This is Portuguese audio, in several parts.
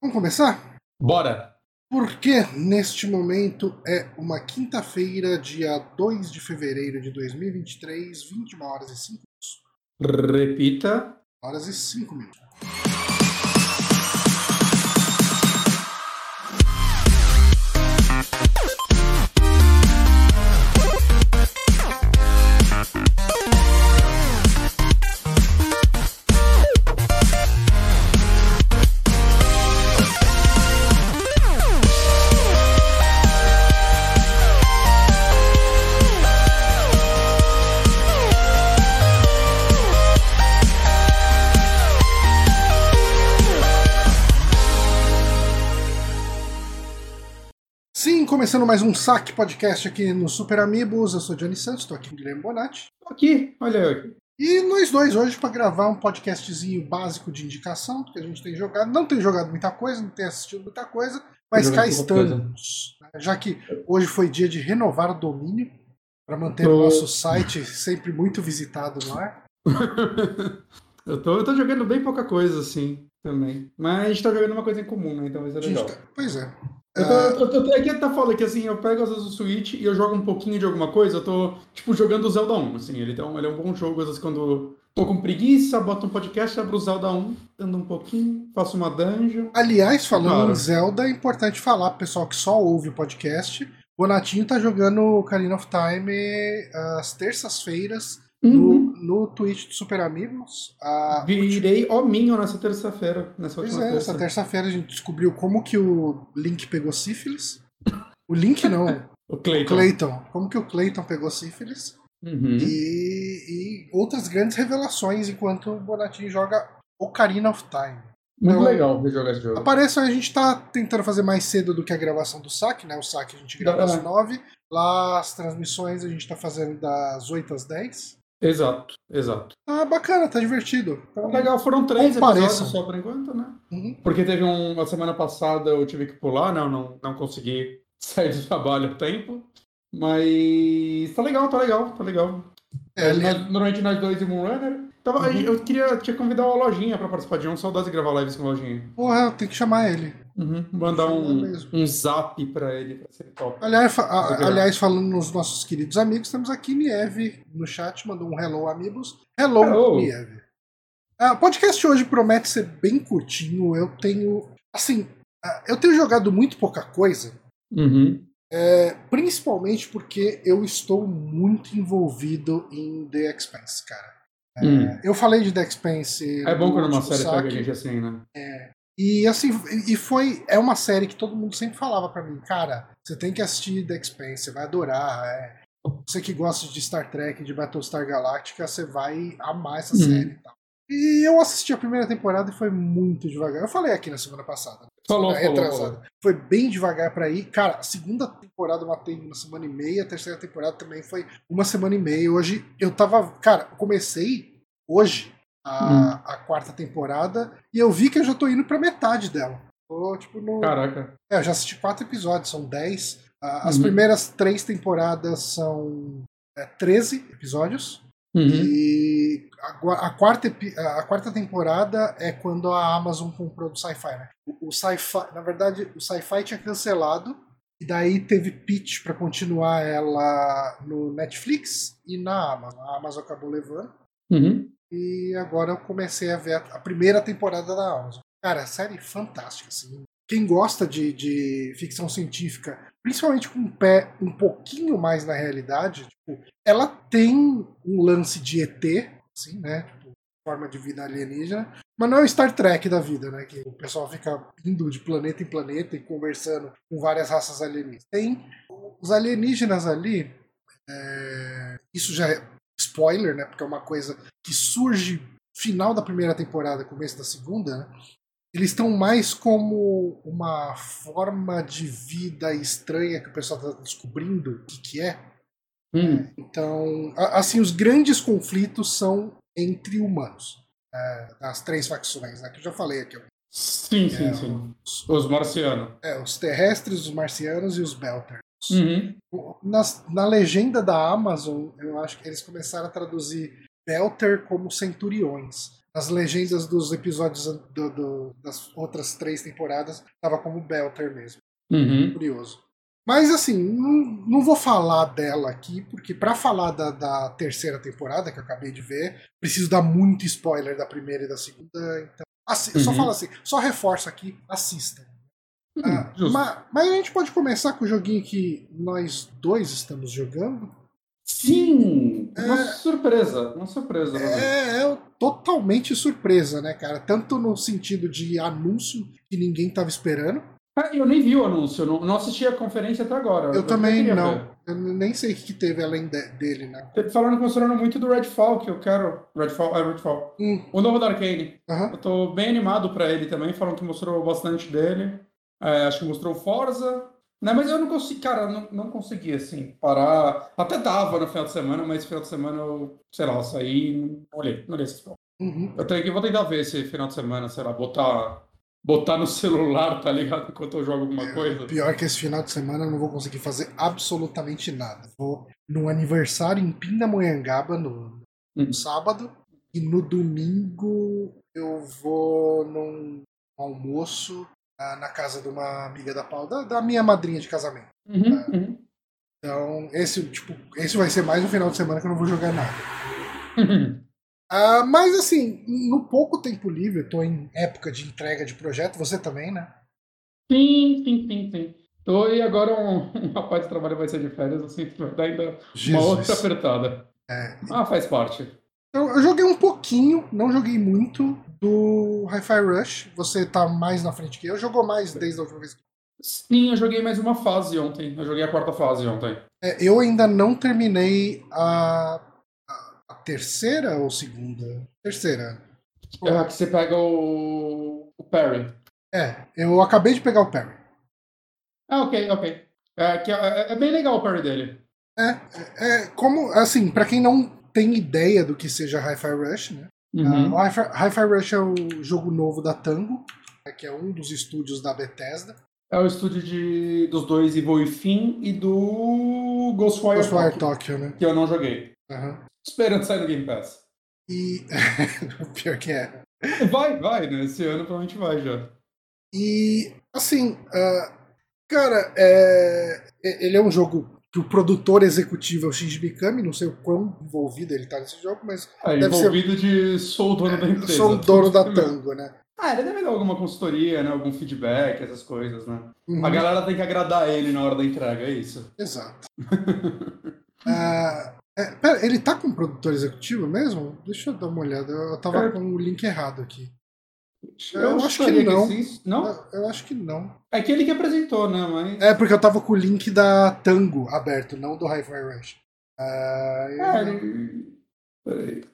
Vamos começar? Bora! Porque neste momento é uma quinta-feira, dia 2 de fevereiro de 2023, 21 horas e 5 minutos. Repita. Horas e 5 minutos. Começando mais um saque podcast aqui no Super Amigos. Eu sou Johnny Santos, estou aqui com o Guilherme Bonatti. Tô aqui, olha eu aqui. E nós dois hoje para gravar um podcastzinho básico de indicação, que a gente tem jogado. Não tem jogado muita coisa, não tem assistido muita coisa, mas cá estamos. Já que hoje foi dia de renovar o domínio, para manter Tô- o nosso site sempre muito visitado no ar. eu, tô, eu tô jogando bem pouca coisa, assim, também. Mas a gente tá jogando uma coisa em comum, né? Então vai ser A gente legal. tá- Pois é. Eu tô, eu tô, eu tô- aqui tá falando que assim, eu pego às vezes o Switch e eu jogo um pouquinho de alguma coisa, eu tô, tipo, jogando o Zelda 1, assim, ele, então, ele é um bom jogo, às vezes quando tô com preguiça, boto um podcast, abro o Zelda 1, ando um pouquinho, faço uma dungeon. Aliás, falando Claro. em Zelda, é importante falar, pro pessoal que só ouve o podcast, o Bonatinho tá jogando Ocarina of Time às terças-feiras Uhum. no, no Twitch do Super Amigos. A, Virei hominho nessa terça-feira, nessa Pois última é, essa terça. terça-feira a gente descobriu como que o Link pegou sífilis. O Link não, O o Clayton. Clayton. Como que o Clayton pegou sífilis. Uhum. E, e outras grandes revelações enquanto o Bonatinho joga Ocarina of Time. Muito Então, legal ver jogar esse jogo. Apareça, a gente tá tentando fazer mais cedo do que a gravação do saque, né? O saque a gente grava às É. 9. Lá as transmissões a gente tá fazendo das 8 às 10. Exato, exato. Ah, bacana, tá divertido. Então, Legal, foram três Compareçam. episódios só por enquanto, né? uhum. Porque teve um, uma semana passada eu tive que pular, não, não, não consegui sair do trabalho a tempo. Mas tá legal, tá legal, tá legal. É, Nós- normalmente nós dois e Moonrunner. Tava, Uhum. Eu queria te convidar o Lojinha pra participar de um, saudade de gravar lives com o Lojinha. Porra, tem que chamar ele. Uhum. Mandar um, um zap pra ele, pra ser top. Aliás, a- aliás, falando nos nossos queridos amigos, temos aqui Nieve no chat, mandou um hello, amigos. Hello, Hello. Nieve. Ah, O podcast hoje promete ser bem curtinho. Eu tenho. Assim, ah, eu tenho jogado muito pouca coisa, Uhum. é, principalmente porque eu estou muito envolvido em The Expanse, cara. É, Hum. Eu falei de The Expanse. É bom quando uma série pega a saque. gente assim, né? E assim, e foi. É uma série que todo mundo sempre falava pra mim, cara, você tem que assistir The Expanse, você vai adorar. é. Você que gosta de Star Trek, de Battlestar Galactica, você vai amar essa Uhum. série e tal. E eu assisti a primeira temporada e foi muito devagar. Eu falei aqui na semana passada. Falou, semana falou, retrasada. falou. Foi bem devagar pra ir. Cara, a segunda temporada eu matei uma semana e meia, a terceira temporada também foi uma semana e meia. Hoje eu tava. Cara, eu comecei hoje a, Hum. a quarta temporada e eu vi que eu já tô indo pra metade dela. Tô, tipo, no. Caraca. É, eu já assisti quatro episódios, são dez. As Uhum. primeiras três temporadas são é, 13 episódios. Uhum. E a, a quarta, a quarta temporada é quando a Amazon comprou do Sci-Fi, né? O, o Sci-Fi, na verdade, o Sci-Fi tinha cancelado e daí teve pitch pra continuar ela no Netflix e na Amazon. A Amazon acabou levando Uhum. E agora eu comecei a ver a, primeira temporada da Amazon. Cara, série fantástica, assim. Quem gosta de, de ficção científica, principalmente com um pé um pouquinho mais na realidade, tipo, ela tem um lance de ET, assim, né? Tipo, forma de vida alienígena, mas não é o Star Trek da vida, né? Que o pessoal fica indo de planeta em planeta e conversando com várias raças alienígenas. Tem os alienígenas ali, é, isso já é spoiler, né? Porque é uma coisa que surge final da primeira temporada, começo da segunda, né? Eles estão mais como uma forma de vida estranha que o pessoal está descobrindo o que, que é. Hum. Então, assim, os grandes conflitos são entre humanos. É, as três facções, né? Que eu já falei aqui. Sim, sim, É, sim. Os marcianos. É, os terrestres, os marcianos e os Belter. Uhum. Nas- na legenda da Amazon, eu acho que eles começaram a traduzir Belter como centuriões. nas legendas dos episódios do- do- das outras três temporadas, tava como Belter mesmo. Uhum. Curioso. Mas assim, não, não vou falar dela aqui, porque pra falar da, da terceira temporada, que eu acabei de ver, preciso dar muito spoiler da primeira e da segunda. Então, assi- eu só Uhum. falo assim, só reforço aqui, assistam. Ah, Justo. ma- mas a gente pode começar com o joguinho que nós dois estamos jogando. Sim! É. Uma surpresa, uma surpresa. né? É, é totalmente surpresa, né, cara? Tanto no sentido de anúncio que ninguém tava esperando. Ah, eu nem vi o anúncio, eu não, não assisti a conferência até agora. Eu também queria não. ver. Eu nem sei o que teve além de- dele, né? Falaram que mostraram muito do Redfall, que eu quero. Redfall, é Redfall. Hum, O novo da Arcane. aham. Eu tô bem animado pra ele também, falam que mostrou bastante dele. É, acho que mostrou Forza. Né, mas eu não consegui, cara, não, não consegui, assim, parar. Até dava no final de semana, mas final de semana eu, sei lá, eu saí e não olhei, não olhei esses jogos. Uhum. Eu tenho que, vou tentar ver esse final de semana, sei lá, botar, botar no celular, tá ligado? Enquanto eu jogo alguma coisa. Pior que esse final de semana eu não vou conseguir fazer absolutamente nada. Vou num aniversário em Pindamonhangaba no, no sábado e no domingo eu vou num almoço na casa de uma amiga da Paula, da, da minha madrinha de casamento. Uhum, uhum. Então, esse, tipo, esse vai ser mais um final de semana que eu não vou jogar nada. Uhum. Ah, mas assim, no pouco tempo livre, eu tô em época de entrega de projeto, você também, né? Sim, sim, sim, sim. Tô, e agora um, um rapaz de trabalho vai ser de férias, assim, vai dar ainda uma outra apertada. É. Ah, faz parte. Eu, eu joguei um pouquinho, não joguei muito, do Hi-Fi Rush. Você tá mais na frente que eu. Jogou mais desde a última vez. Sim, eu joguei mais uma fase ontem. Eu joguei a quarta fase ontem. É, eu ainda não terminei a, a, a terceira ou segunda? Terceira. É, que você pega o, o Perry. É, eu acabei de pegar o Perry. Ah, ok, ok. É, que é, é bem legal o Perry dele. É, como, assim, pra quem não tem ideia do que seja Hi-Fi Rush, né? Uhum. O Hi-Fi Rush é o jogo novo da Tango, né, que é um dos estúdios da Bethesda. É o estúdio de, dos dois Evil Within e do Ghostwire, Ghostwire Tokyo, Tokyo, né? que eu não joguei. Aham. Esperando sair no Game Pass. E. o pior que é. Vai, vai, né? Esse ano provavelmente vai já. E, assim, ah, cara, é, ele é um jogo que o produtor executivo é o Shinji Mikami, não sei o quão envolvido ele tá nesse jogo, mas É, Deve ser- envolvido de sou o dono da eu empresa. sou o dono da Tango, né? Ah, ele deve dar alguma consultoria, né? Algum feedback, essas coisas, né? Uhum, A galera tem que agradar ele na hora da entrega, é isso. Exato. Ah, é, pera, ele tá com produtor executivo mesmo? Deixa eu dar uma olhada, eu tava É. com o link errado aqui. Eu acho que não. sim. Não? Eu, eu acho que não. É que ele que apresentou, né? Mas. É, porque eu tava com o link da Tango aberto, não do Hi-Fi Rush. Eu- É, ele... Peraí.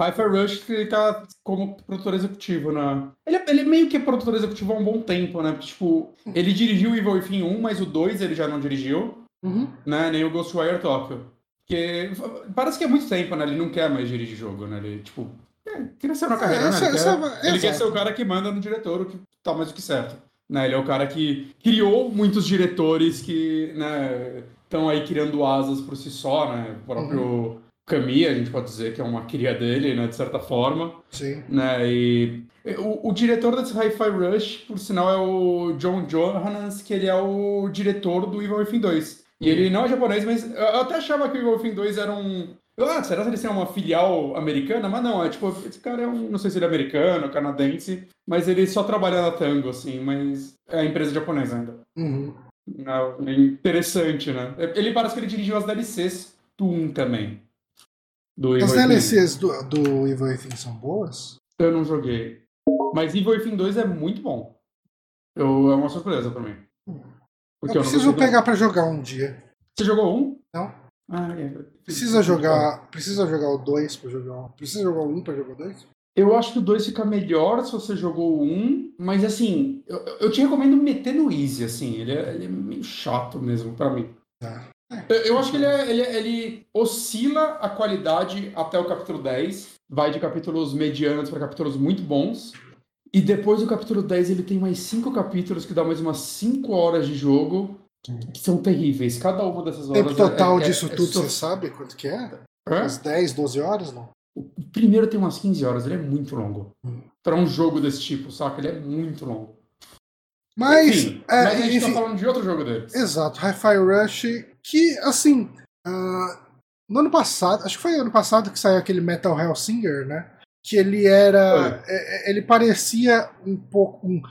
Hi-Fi Rush ele tá como produtor executivo, né? Ele, ele meio que é produtor executivo há um bom tempo, né? Porque, tipo, ele dirigiu o Evil Within 1, mas o 2 ele já não dirigiu, Uhum. né? Nem o Ghostwire Tokyo. Porque parece que é muito tempo, né? Ele não quer mais dirigir jogo, né? Ele, tipo, é, cresceu na carreira, É, né? essa- Ele, quer, essa- ele quer ser o cara que manda no diretor, o que tá mais do que certo. Né? Ele é o cara que criou muitos diretores que, né, estão aí criando asas por si só, né? O próprio Uhum. Camille, a gente pode dizer que é uma cria dele, né, de certa forma, Sim. né? E o, o diretor desse Hi-Fi Rush, por sinal, é o John Johannans, que ele é o diretor do Evil Within 2. E ele não é japonês, mas eu até achava que o Evil Within 2 era um... Ah, será que ele é uma filial americana? Mas não, é tipo, esse cara é um, não sei se ele é americano, canadense, mas ele só trabalha na Tango, assim, mas é empresa japonesa ainda. Uhum. Não, é interessante, né? Ele parece que ele dirigiu as DLCs do 1 também. Do As Evil. DLCs do, do Evil Within são boas? Eu não joguei. Mas Evil Within 2 é muito bom. Eu, é uma surpresa pra mim. Porque eu não preciso gostei do- pegar pra jogar um dia. Você jogou um? Não. Ah, é. Precisa jogar. Precisa jogar o 2 pra jogar um. Precisa jogar o 1 pra jogar o 2? Eu acho que o 2 fica melhor se você jogou o 1, mas assim, eu, eu te recomendo meter no Easy, assim. Ele é, ele é meio chato mesmo pra mim. Tá. Eu, eu acho que ele, é- ele, é- ele oscila a qualidade até o capítulo 10. Vai de capítulos medianos para capítulos muito bons. E depois do capítulo 10 ele tem mais cinco capítulos que dá mais umas 5 horas de jogo. Que são terríveis. Cada uma dessas horas. tempo total é- é- disso é tudo, você sabe quanto que é? Hã? Umas 10, 12 horas, não? O primeiro tem umas 15 horas, ele é muito longo. Hum. Pra um jogo desse tipo, saca? Ele é muito longo. Mas, enfim, é, mas a gente enfim, tá falando de outro jogo deles. Exato, Hi-Fi Rush, que assim, ah, no ano passado, acho que foi ano passado que saiu aquele Metal Hellsinger, né? Que ele era. é- é- ele parecia um pouco um,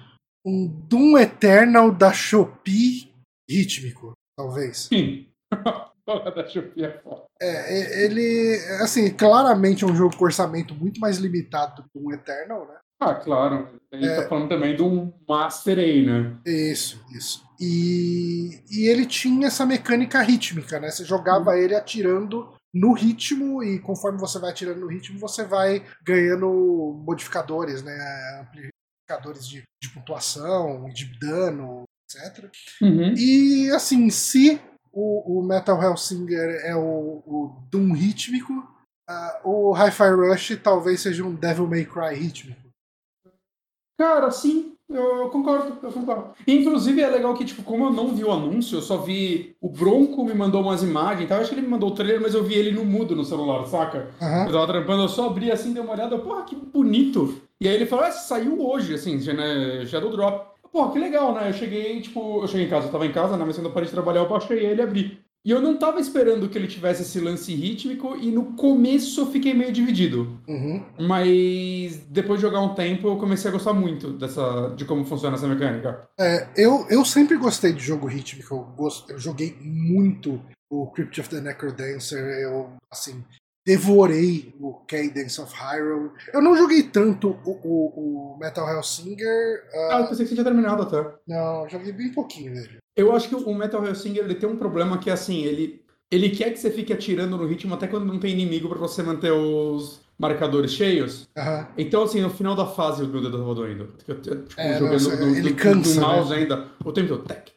um Doom Eternal da Shopee rítmico, talvez. Sim. É. É, ele, assim, claramente é um jogo com orçamento muito mais limitado do que um Eternal, né? Ah, claro. A gente É. tá falando também de um Master aí, né? Isso, isso. E, e ele tinha essa mecânica rítmica, né? Você jogava ele atirando no ritmo e conforme você vai atirando no ritmo, você vai ganhando modificadores, né? Amplificadores de, de pontuação, de dano, etc. Uhum. E assim, se o, o Metal Hellsinger é o, o Doom rítmico, ah, o Hi-Fi Rush talvez seja um Devil May Cry rítmico. Cara, sim, eu, concordo, eu concordo. Inclusive é legal que, tipo, como eu não vi o anúncio, eu só vi. O Bronco me mandou umas imagens, tá? Eu acho que ele me mandou o trailer, mas eu vi ele no mudo no celular, saca? Aham. Eu tava trampando, eu só abri assim, dei uma olhada, porra, que bonito. E aí ele falou, ah, saiu hoje, assim, já, né, já deu drop. Porra, que legal, né? Eu cheguei, tipo, eu cheguei em casa, eu tava em casa, né? Mas quando eu parei de trabalhar, eu baixei ele e abri. E eu não tava esperando que ele tivesse esse lance rítmico, e no começo eu fiquei meio dividido. Uhum. Mas depois de jogar um tempo, eu comecei a gostar muito dessa, de como funciona essa mecânica. É, eu, eu sempre gostei de jogo rítmico. Eu, gosto, eu joguei muito o Crypt of the Necrodancer. Eu, assim, devorei o Cadence of Hyrule. Eu não joguei tanto o, o, o Metal Hellsinger. Ah, ah, eu pensei que você tinha terminado até. não, joguei bem pouquinho dele. Eu acho que o Metal Hellsinger ele tem um problema que, assim, ele, ele quer que você fique atirando no ritmo até quando não tem inimigo pra você manter os marcadores cheios. Aham. Então, assim, no final da fase o meu dedo tava doendo. Eu, eu, tipo, É, jogando nossa, do, ele do- cansa, do mouse né? ainda. O tempo todo, tec,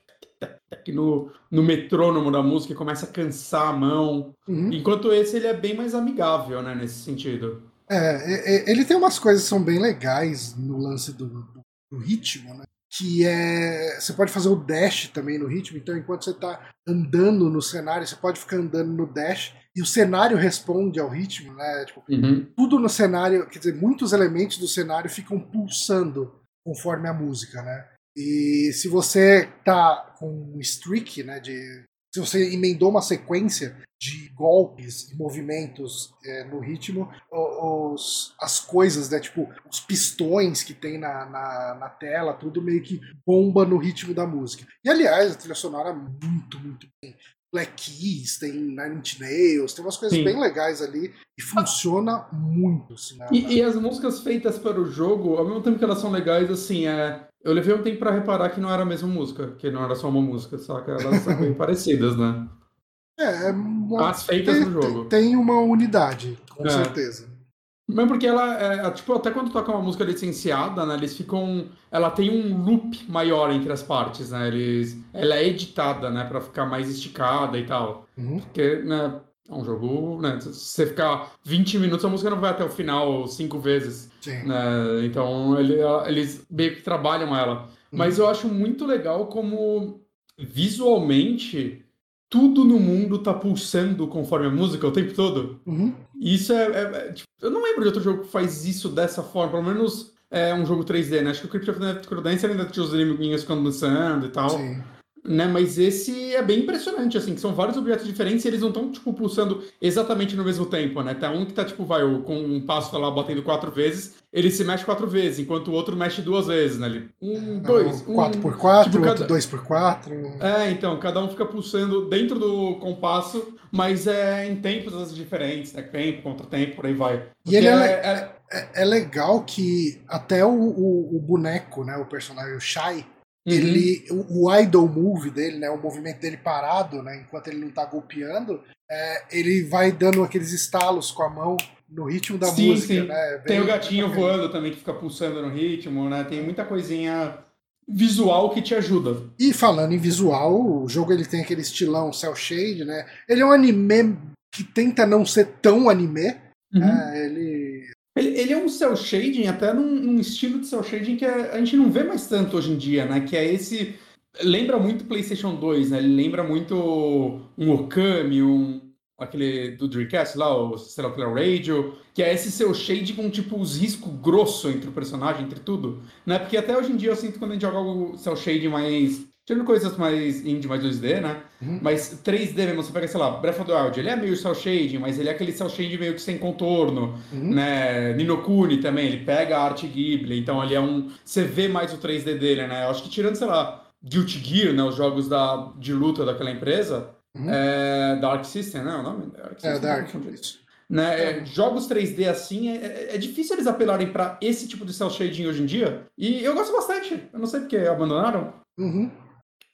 tec, tec, no, no metrônomo da música começa a cansar a mão. Uhum. Enquanto esse, ele é bem mais amigável, né, nesse sentido. É, é, é, ele tem umas coisas que são bem legais no lance do, do, do ritmo, né? Que é. Você pode fazer o dash também no ritmo, então enquanto você tá andando no cenário, você pode ficar andando no dash e o cenário responde ao ritmo, né? Tipo, Uhum. tudo no cenário, quer dizer, muitos elementos do cenário ficam pulsando conforme a música, né? E se você tá com um streak, né, de se você emendou uma sequência de golpes e movimentos é, no ritmo, os, as coisas, né, tipo os pistões que tem na, na, na tela, tudo meio que bomba no ritmo da música. E aliás, a trilha sonora é muito, muito bem. Black Keys, tem Nine Inch Nails, tem umas coisas Sim. bem legais ali e funciona muito. Assim, na- E, e as músicas feitas para o jogo, ao mesmo tempo que elas são legais, assim, é. Eu levei um tempo pra reparar que não era a mesma música, que não era só uma música, saca? Elas são bem parecidas, né? É, é uma- As feitas tem, no jogo. tem- tem uma unidade, com É. certeza. Mesmo porque ela é, tipo, até quando toca uma música licenciada, né, eles ficam, ela tem um loop maior entre as partes, né, eles, ela é editada, né, pra ficar mais esticada e tal, Uhum. porque, né, é um jogo, né, se você ficar 20 minutos, a música não vai até o final cinco vezes, Sim. né, então ele, eles meio que trabalham ela, mas eu acho muito legal como visualmente tudo no mundo tá pulsando conforme a música o tempo todo. Uhum. Isso é, é- é, tipo, eu não lembro de outro jogo que faz isso dessa forma, pelo menos é um jogo 3D, né? Acho que o Crypt of the Necrodancer ainda tinha os inimiguinhos ficando dançando e tal, Sim. Né? Mas esse é bem impressionante, assim, que são vários objetos diferentes e eles não estão, tipo, pulsando exatamente no mesmo tempo, né? Tá um que tá, tipo, vai, com um passo tá lá batendo quatro vezes, ele se mexe quatro vezes, enquanto o outro mexe duas vezes, né? Ele, um, dois, um... 4x4, tipo, outro cada- 2x4. É, então, cada um fica pulsando dentro do compasso, mas é em tempos diferentes, né? Tempo, contratempo, por aí vai. E ele Porque é, é, é- é legal que até o, o- o boneco, né, o personagem o Shai. Ele, o, o idle move dele, né, o movimento dele parado, né, enquanto ele não tá golpeando, é, ele vai dando aqueles estalos com a mão no ritmo da Sim, música, sim. né? Tem bem o gatinho voando também que fica pulsando no ritmo, né? Tem muita coisinha visual que te ajuda. E falando em visual, o jogo ele tem aquele estilão cel shade, né? Ele é um anime que tenta não ser tão anime, Uhum. né? Ele Ele, ele é um cel shading, até num, num estilo de cel shading que a, a gente não vê mais tanto hoje em dia, né? Que é esse. Lembra muito PlayStation 2, né? Ele lembra muito um Okami, um. aquele do Dreamcast lá, o o Radio, que é esse seu shade com tipo os riscos grosso entre o personagem, entre tudo, né? Porque até hoje em dia eu sinto quando a gente joga o cel shade mais Tirando coisas mais indie, mais 2D, né? Uhum. Mas 3D mesmo, você pega, sei lá, Breath of the Wild, ele é meio cel shading, mas ele é aquele cel shading meio que sem contorno, uhum. né? Ninokuni também, ele pega a arte Ghibli, então ele é um... Você vê mais o 3D dele, né? Eu acho que tirando, sei lá, Guilty Gear, né? Os jogos da, de luta daquela empresa, uhum. é, Dark System, né? O nome? Dark System, é, Dark. Né? É. Jogos 3D assim, é, é, é difícil eles apelarem para esse tipo de cel shading hoje em dia. E eu gosto bastante. Eu não sei porque abandonaram. Uhum.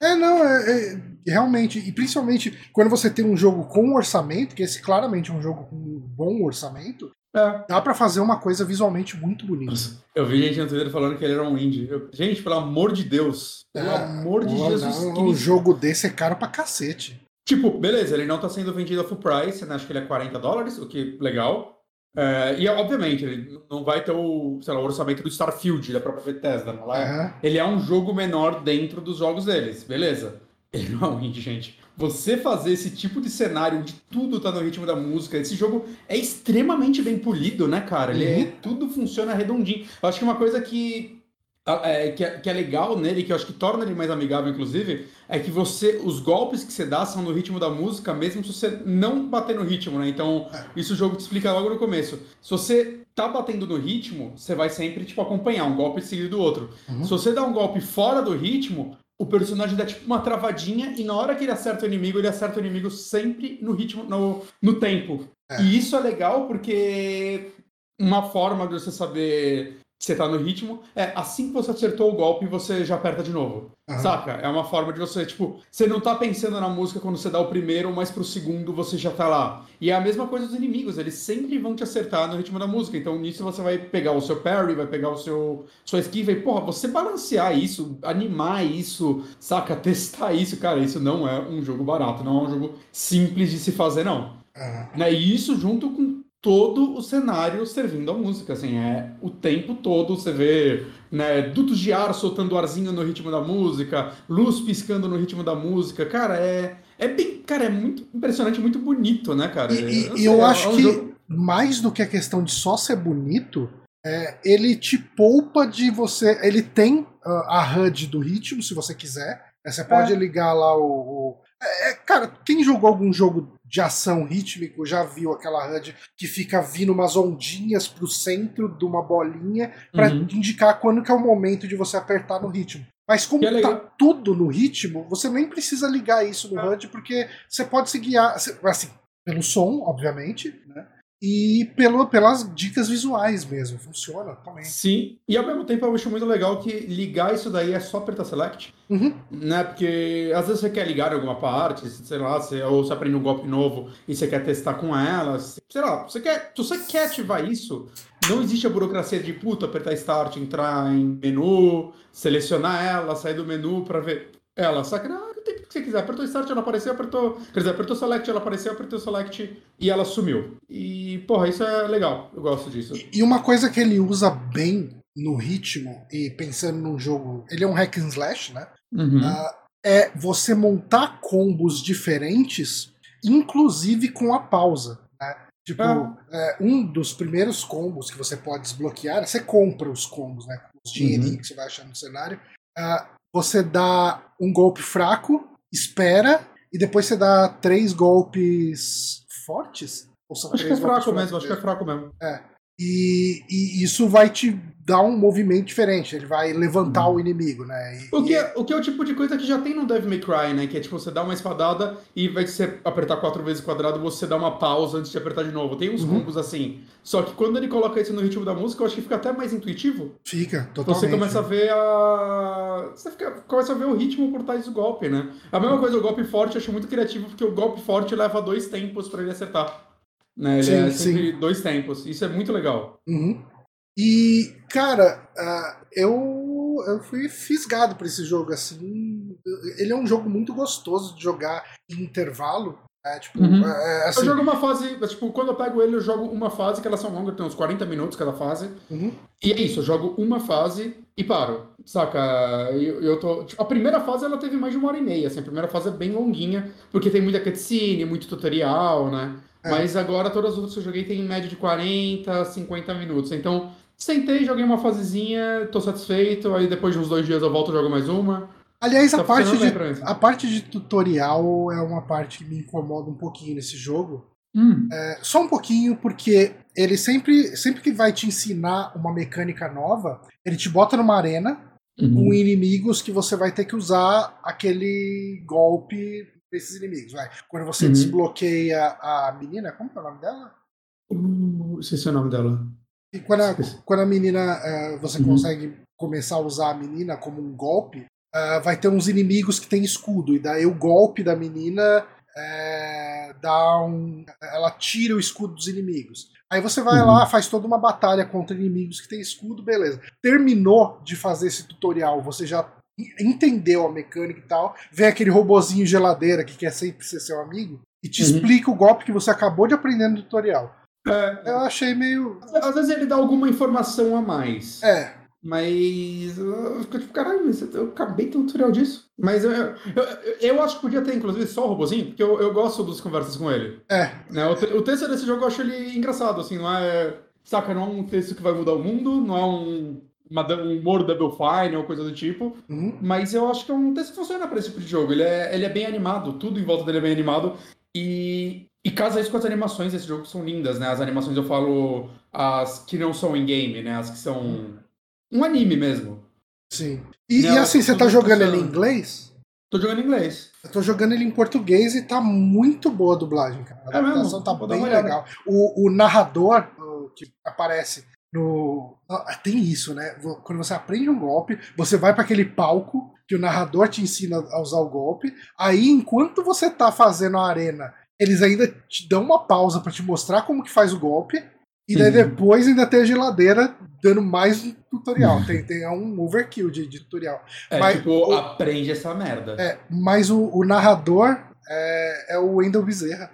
É, não, é, é, realmente, e principalmente quando você tem um jogo com orçamento, que esse claramente é um jogo com um bom orçamento, é. dá para fazer uma coisa visualmente muito bonita. Eu vi gente no Twitter falando que ele era um indie. Eu, gente, pelo amor de Deus, pelo é, amor de Jesus não, Cristo. Um jogo desse é caro pra cacete. Tipo, beleza, ele não tá sendo vendido a full price, né? acho que ele é 40 dólares, o que legal. É, e obviamente, ele não vai ter o, lá, o orçamento do Starfield da própria Bethesda. Não é? Uhum. Ele é um jogo menor dentro dos jogos deles, beleza. Ele não é um indie, gente. Você fazer esse tipo de cenário onde tudo tá no ritmo da música, esse jogo é extremamente bem polido, né, cara? Ele é, uhum. tudo funciona redondinho. Eu acho que uma coisa que é, que, é, que, é, legal nele, que eu acho que torna ele mais amigável, inclusive, é que você. Os golpes que você dá são no ritmo da música, mesmo se você não bater no ritmo, né? Então, é. isso o jogo te explica logo no começo. Se você tá batendo no ritmo, você vai sempre, tipo, acompanhar um golpe seguido do outro. Uhum. Se você dá um golpe fora do ritmo, o personagem dá tipo uma travadinha e na hora que ele acerta o inimigo, ele acerta o inimigo sempre no ritmo, no, no tempo. É. E isso é legal porque uma forma de você saber você tá no ritmo, é assim que você acertou o golpe, você já aperta de novo. Uhum. Saca? É uma forma de você, tipo, você não tá pensando na música quando você dá o primeiro, mas pro segundo você já tá lá. E é a mesma coisa dos inimigos, eles sempre vão te acertar no ritmo da música. Então nisso você vai pegar o seu parry, vai pegar o seu sua esquiva e, porra, você balancear isso, animar isso, saca? Testar isso, cara, isso não é um jogo barato, não é um jogo simples de se fazer, não. Uhum. Né? E isso junto com todo o cenário servindo a música, assim, é o tempo todo você vê, né, dutos de ar soltando arzinho no ritmo da música, luz piscando no ritmo da música, cara, é, é bem, cara, é muito impressionante, muito bonito, né, cara? E, eu, sei, eu é, acho é um que jogo... mais do que a questão de só ser bonito, é, ele te poupa de você, ele tem uh, a HUD do ritmo, se você quiser, né, você pode é. ligar lá o, o é, cara, quem jogou algum jogo de ação rítmico já viu aquela HUD que fica vindo umas ondinhas pro centro de uma bolinha para uhum. indicar quando que é o momento de você apertar no ritmo. Mas como é tá tudo no ritmo, você nem precisa ligar isso no HUD porque você pode se guiar, assim, pelo som, obviamente, né? E pelo, pelas dicas visuais mesmo. Funciona também. Sim, e ao mesmo tempo eu acho muito legal que ligar isso daí é só apertar select. Uhum. Né? Porque às vezes você quer ligar em alguma parte, sei lá, você, ou você aprende um golpe novo e você quer testar com ela. Sei lá, você quer, se você quer ativar isso, não existe a burocracia de puta, apertar start, entrar em menu, selecionar ela, sair do menu para ver ela. Saca? Tempo que você quiser. Apertou Start, ela apareceu, apertou. Quer dizer, apertou Select, ela apareceu, apertou Select e ela sumiu. E, porra, isso é legal. Eu gosto disso. E uma coisa que ele usa bem no ritmo, e pensando num jogo. Ele é um hack and slash, né? Uhum. Uh, é você montar combos diferentes, inclusive com a pausa. Né? Tipo, ah. é, um dos primeiros combos que você pode desbloquear, você compra os combos, né? Os dinheirinhos uhum. que você vai achar no cenário. Uh, você dá um golpe fraco, espera, e depois você dá três golpes fortes? Ou são acho que é fraco mesmo, acho que é fraco mesmo. É. E, e, isso vai te dar um movimento diferente, ele vai levantar hum. o inimigo, né? E, o, que é, o que é o tipo de coisa que já tem no Devil May Cry, né? Que é tipo, você dá uma espadada e vai você apertar quatro vezes quadrado, você dá uma pausa antes de apertar de novo. Tem uns uhum. combos assim. Só que quando ele coloca isso no ritmo da música, eu acho que fica até mais intuitivo. Fica, totalmente. Você começa a ver a. Você fica, começa a ver o ritmo por trás do golpe, né? A mesma coisa, o golpe forte eu acho muito criativo, porque o golpe forte leva dois tempos para ele acertar. Né? Ele sim, é sempre sim. dois tempos. Isso é muito legal. Uhum. E, cara, uh, eu, eu fui fisgado por esse jogo. assim Ele é um jogo muito gostoso de jogar em intervalo. É, tipo, uhum. é, assim... Eu jogo uma fase, tipo, quando eu pego ele, eu jogo uma fase, que elas são longas, tem uns 40 minutos cada fase. Uhum. E é isso, eu jogo uma fase e paro, saca? Eu, eu tô. Tipo, a primeira fase ela teve mais de uma hora e meia, assim. A primeira fase é bem longuinha, porque tem muita cutscene, muito tutorial, né? É. Mas agora todas as outras que eu joguei tem em média de 40, 50 minutos. Então, sentei, joguei uma fasezinha, tô satisfeito. Aí depois de uns dois dias eu volto e jogo mais uma. Aliás, tá a, parte de, a parte de tutorial é uma parte que me incomoda um pouquinho nesse jogo. Hum. É, só um pouquinho, porque ele sempre, sempre que vai te ensinar uma mecânica nova, ele te bota numa arena uhum. com inimigos que você vai ter que usar aquele golpe desses inimigos. Vai. Quando você uhum. desbloqueia a menina, como é o nome dela? Uh, esqueci o nome dela. E quando a, quando a menina, uh, você uhum. consegue começar a usar a menina como um golpe, uh, vai ter uns inimigos que tem escudo, e daí o golpe da menina é, dá um. Ela tira o escudo dos inimigos. Aí você vai uhum. lá, faz toda uma batalha contra inimigos que tem escudo, beleza. Terminou de fazer esse tutorial, você já entendeu a mecânica e tal, vem aquele robozinho geladeira que quer sempre ser seu amigo e te uhum. explica o golpe que você acabou de aprender no tutorial. É, eu achei meio. Às vezes ele dá alguma informação a mais. É. Mas eu fico tipo, caralho, eu acabei de ter um tutorial disso. Mas eu, eu, eu, acho que podia ter, inclusive, só o robozinho, porque eu, eu gosto das conversas com ele. É. Né? O, o texto desse jogo eu acho ele engraçado, assim, não é. Saca, não é um texto que vai mudar o mundo, não é um um humor Double Fine ou coisa do tipo. Uhum. Mas eu acho que é um texto que funciona para esse tipo de jogo. Ele é, ele é bem animado, tudo em volta dele é bem animado. E, e casa isso com as animações desse jogo que são lindas, né? As animações eu falo as que não são in-game, né? As que são um anime mesmo. Sim. E, né? e assim, você tá jogando ele em inglês? Tô jogando em inglês. Eu tô jogando ele em português e tá muito boa a dublagem, cara. A é adaptação tá bem legal. O, o narrador que aparece no. Tem isso, né? Quando você aprende um golpe, você vai para aquele palco que o narrador te ensina a usar o golpe. Aí, enquanto você tá fazendo a arena, eles ainda te dão uma pausa para te mostrar como que faz o golpe. E daí uhum. depois ainda tem a geladeira dando mais um tutorial. Tem, tem é um overkill de, de tutorial. É, mas, tipo, o, aprende essa merda. É, mas o, o narrador é, é o Wendell Bezerra.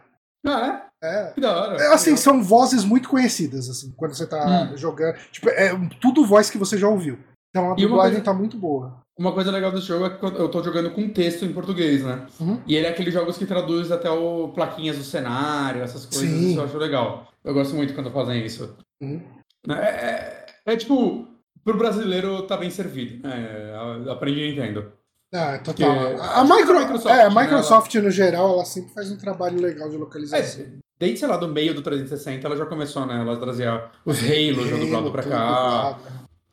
Ah, é? É. Que da hora. É, assim, são vozes muito conhecidas, assim, quando você tá hum. jogando. Tipo, é tudo voz que você já ouviu. Então a dublagem coisa... tá muito boa. Uma coisa legal desse jogo é que eu tô jogando com texto em português, né? Uhum. E ele é aqueles jogos que traduz até o plaquinhas do cenário, essas coisas, Sim. isso eu acho legal. Eu gosto muito quando fazem isso. Uhum. É, é, é, tipo, pro brasileiro tá bem servido. É, aprendi Nintendo. Ah, total. a, Micro... Microsoft, é, a né, Microsoft, né, no geral, ela sempre faz um trabalho legal de localização. Desde, sei lá, do meio do 360, ela já começou, né? Ela trazia os Halo já dublado pra cá.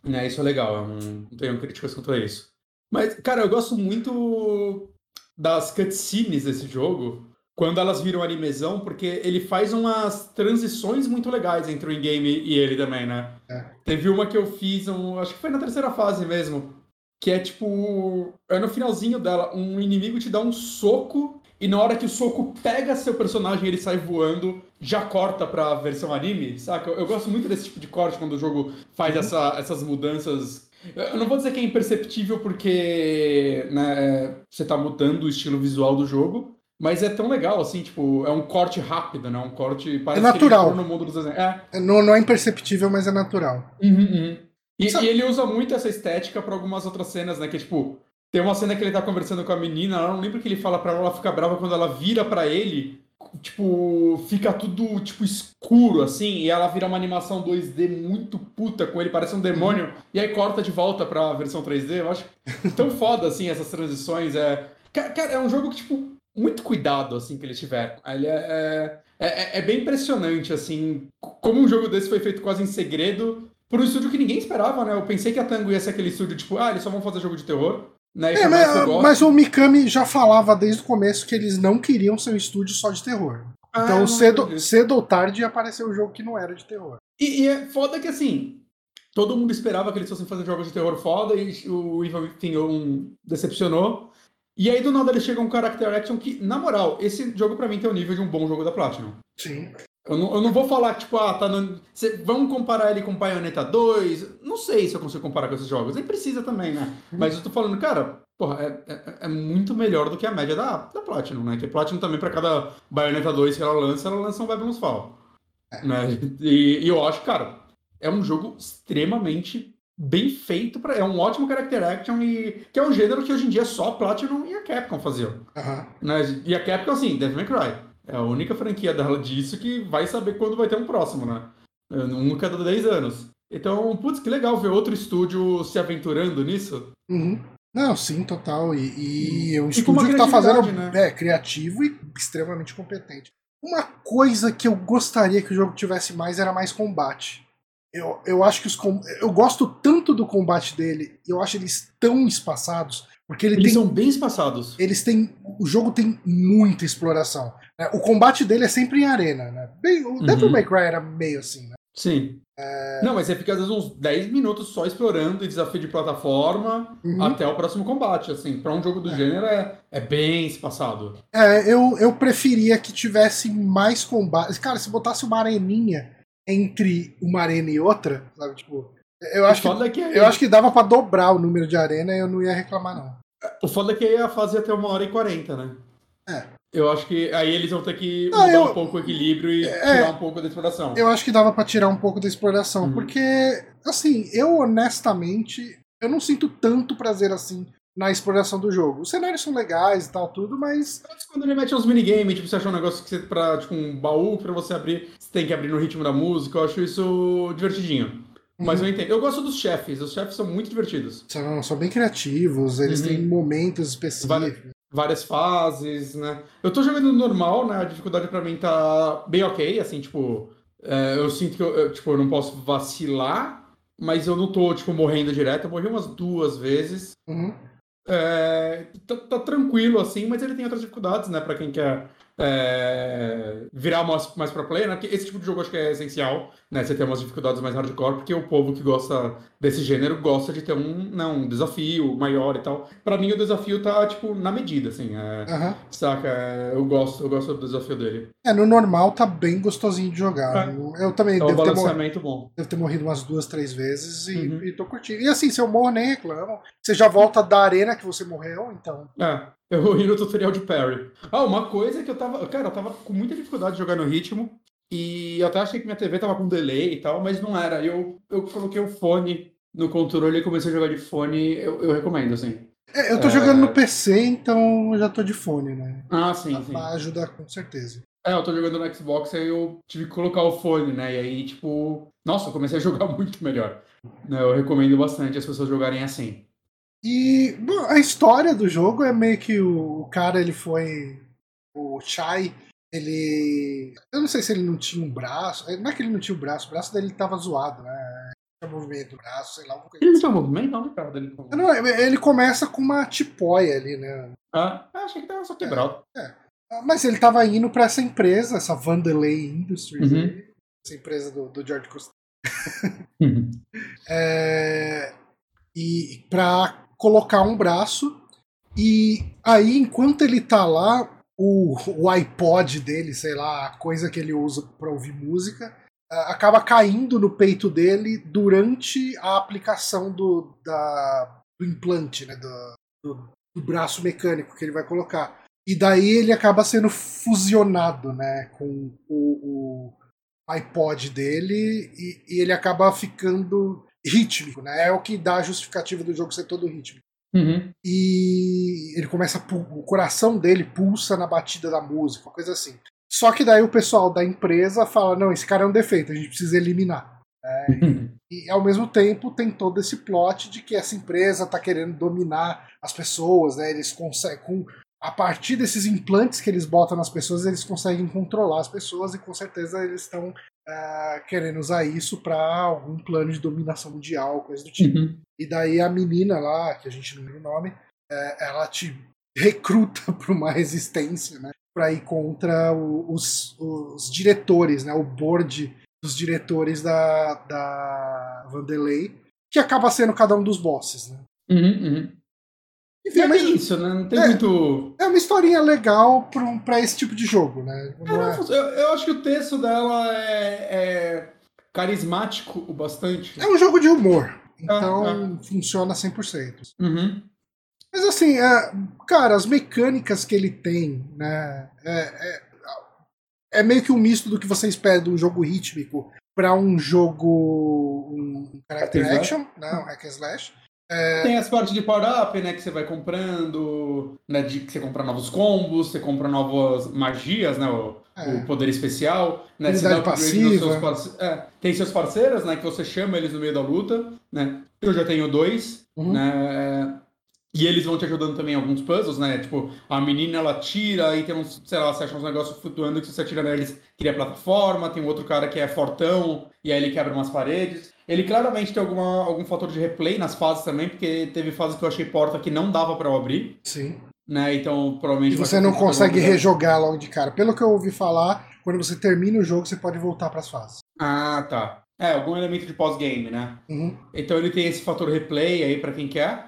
Né, isso é legal, eu não tenho críticas quanto a isso. Mas, cara, eu gosto muito das cutscenes desse jogo, quando elas viram animezão, porque ele faz umas transições muito legais entre o in-game e ele também, né? É. Teve uma que eu fiz, um, acho que foi na terceira fase mesmo, que é tipo, é no finalzinho dela, um inimigo te dá um soco e na hora que o soco pega seu personagem ele sai voando, já corta pra versão anime, saca? Eu, eu gosto muito desse tipo de corte quando o jogo faz uhum. essa, essas mudanças. Eu não vou dizer que é imperceptível porque né, você tá mudando o estilo visual do jogo, mas é tão legal, assim, tipo, é um corte rápido, né? Um corte. Parece é natural. no mundo dos desenhos. É. é. Não, não é imperceptível, mas é natural. Uhum, uhum. E, e, ele usa muito essa estética para algumas outras cenas, né? Que é tipo, tem uma cena que ele tá conversando com a menina, eu não lembro que ele fala pra ela, ela fica brava quando ela vira para ele, tipo, fica tudo, tipo, escuro, assim, e ela vira uma animação 2D muito puta com ele, parece um demônio, uhum. e aí corta de volta pra versão 3D, eu acho tão foda, assim, essas transições, é... Cara, é um jogo que, tipo, muito cuidado, assim, que eles tiveram. Ele é, é, é, é, bem impressionante, assim, como um jogo desse foi feito quase em segredo por um estúdio que ninguém esperava, né? Eu pensei que a Tango ia ser aquele estúdio, tipo, ah, eles só vão fazer jogo de terror. Né? É, mas, mas, o Mikami já falava desde o começo que eles não queriam ser um estúdio só de terror. Ah, então, cedo, cedo ou tarde apareceu um jogo que não era de terror. E, e, é foda que, assim, todo mundo esperava que eles fossem fazer jogos de terror foda e o Evil Within decepcionou. E aí, do nada, ele chega um character action que, na moral, esse jogo pra mim tem o nível de um bom jogo da Platinum. Sim. Eu não, eu não vou falar, tipo, ah, tá no... Cê, vamos comparar ele com Bayonetta 2? Não sei se eu consigo comparar com esses jogos. Nem precisa também, né? Mas eu tô falando, cara, porra, é, é, é, muito melhor do que a média da, da Platinum, né? Que a Platinum também, pra cada Bayonetta 2 que ela lança, ela lança um Babylon's Fall. É. Né? E, e eu acho, cara, é um jogo extremamente bem feito para é um ótimo character action e que é um gênero que hoje em dia só a Platinum e a Capcom faziam. Né? E a Capcom assim, Devil May Cry. É a única franquia dela disso que vai saber quando vai ter um próximo, né? É, Um cada 10 anos. Então, putz, que legal ver outro estúdio se aventurando nisso. Uhum. Não, sim, total. E, e é um E estúdio que tá fazendo né? é, criativo e extremamente competente. Uma coisa que eu gostaria que o jogo tivesse mais era mais combate. Eu, eu acho que os eu gosto tanto do combate dele, e eu acho eles tão espaçados, porque ele Eles tem são bem espaçados. eles têm. O jogo tem muita exploração. né? O combate dele é sempre em arena, né? Bem, o Devil Uhum. May Cry era meio assim, né? Sim. Não, mas você fica às vezes uns 10 minutos só explorando e desafio de plataforma Uhum. até o próximo combate. Assim, para um jogo do gênero é, é bem espaçado. É, eu, eu preferia que tivesse mais combate. Cara, se botasse uma areninha entre uma arena e outra, sabe? Tipo, eu acho que, é eu acho que dava pra dobrar o número de arena e eu não ia reclamar, não. o foda é que ia fazer até uma hora e 40, né? É. Eu acho que aí eles vão ter que mudar eu- um pouco o equilíbrio e É. tirar um pouco da exploração. Eu acho que dava pra tirar um pouco da exploração, Uhum. porque, assim, eu honestamente, eu não sinto tanto prazer assim na exploração do jogo. Os cenários são legais e tal, tudo, mas Mas Quando ele mete uns minigames, tipo, você acha um negócio que você, pra, tipo, um baú pra você abrir, você tem que abrir no ritmo da música, eu acho isso divertidinho. Mas eu entendo. Eu gosto dos chefes, os chefes são muito divertidos. são, são bem criativos, eles Uhum. têm momentos específicos. Várias fases, né? Eu tô jogando no normal, né? A dificuldade pra mim tá bem ok, assim, tipo, é, eu sinto que eu, eu, tipo, eu não posso vacilar, mas eu não tô, tipo, morrendo direto. Eu morri umas duas vezes. Uhum. É, tá, tá tranquilo, assim, mas ele tem outras dificuldades, né? Pra quem quer é, virar mais, mais pro player, né? Porque esse tipo de jogo acho que é essencial, né? Você ter umas dificuldades mais hardcore, porque o povo que gosta desse gênero gosta de ter um, não, um desafio maior e tal. Pra mim, o desafio tá, tipo, na medida, assim. É, Aham. saca? É, Eu gosto, eu gosto do desafio dele. É, no normal tá bem gostosinho de jogar. Eu também É um devo ter, mor- balanceamento bom. devo ter morrido umas duas, três vezes e, Uhum. e tô curtindo. E assim, se eu morro, nem reclamo. Você já volta da arena que você morreu, então. É, eu morri no tutorial de parry. Ah, uma coisa que eu tava. Cara, eu tava com muita dificuldade de jogar no ritmo. E eu até achei que minha TV tava com delay e tal, mas não era. Eu, eu coloquei o fone no controle e comecei a jogar de fone. Eu, eu recomendo, assim. É, eu tô É. jogando no PC, então eu já tô de fone, né? Ah, sim, sim. Pra ajudar com certeza. É, eu tô jogando no Xbox, aí eu tive que colocar o fone, né? E aí, tipo. Nossa, eu comecei a jogar muito melhor. Né, Eu recomendo bastante as pessoas jogarem assim. E bom, a história do jogo é meio que o, o cara, ele foi. O Chai, ele. Eu não sei se ele não tinha um braço. Não é que ele não tinha um braço, o braço dele tava zoado, né? Tinha movimento do braço, sei lá, alguma coisa Ele não assim. tem um movimento, não, cara? Dele... Eu não- Ele começa com uma tipóia ali, né? Ah, achei que tava só quebrado. Mas ele tava indo pra essa empresa, essa Vandelay Industries, Uhum. aí, essa empresa do, do George Costanza. Uhum. É, e para colocar um braço e aí enquanto ele tá lá o, o iPod dele sei lá a coisa que ele usa para ouvir música acaba caindo no peito dele durante a aplicação do, da, do implante né do, do, do braço mecânico que ele vai colocar. E daí ele acaba sendo fusionado né com o, o iPod dele e, e ele acaba ficando rítmico, né? É o que dá a justificativa do jogo ser todo rítmico. Uhum. E ele começa a o coração dele pulsa na batida da música, uma coisa assim. Só que daí o pessoal da empresa fala: não, esse cara é um defeito, a gente precisa eliminar. E ao mesmo tempo tem todo esse plot de que essa empresa está querendo dominar as pessoas, né? Eles conseguem, com, a partir desses implantes que eles botam nas pessoas, eles conseguem controlar as pessoas e com certeza eles estão ah, querendo usar isso para algum plano de dominação mundial, coisa do tipo. Uhum. E daí a menina lá, que a gente não lembra o nome, é, ela te recruta para uma resistência, né? Para ir contra o- os, os diretores, né? O board dos diretores da, da Vandelay, que acaba sendo cada um dos bosses, né? Uhum, uhum. Enfim, É mas isso, né? Não tem É. muito. é uma historinha legal para um, pra esse tipo de jogo, né? É, Não é, eu, eu acho que o texto dela é, é carismático o bastante. é um jogo de humor, Ah, então funciona 100%. Uhum. Mas assim, é, cara, as mecânicas que ele tem, né? É, meio que um misto do que você espera de um jogo rítmico para um jogo um character action, não, hack and slash. É, Tem as partes de power-up, né? Que você vai comprando, né? De que você compra novos combos, você compra novas magias, né? O, É. o poder especial, né? Você dá passiva. parce- é, tem seus parceiros, né? Que você chama eles no meio da luta, né? Eu já tenho dois, Uhum. né? E eles vão te ajudando também em alguns puzzles, né? Tipo, a menina ela tira, aí tem uns, sei lá, você acha uns negócios flutuando que se você atira neles, cria plataforma, tem um outro cara que é fortão, e aí ele quebra umas paredes. Ele claramente tem alguma, algum fator de replay nas fases também, porque teve fases que eu achei porta que não dava pra eu abrir, sim. né? Então, provavelmente. E você não consegue rejogar logo de cara. Pelo que eu ouvi falar, quando você termina o jogo, você pode voltar para as fases. Ah, tá. É, algum elemento de pós-game, né? Uhum. Então ele tem esse fator replay aí pra quem quer.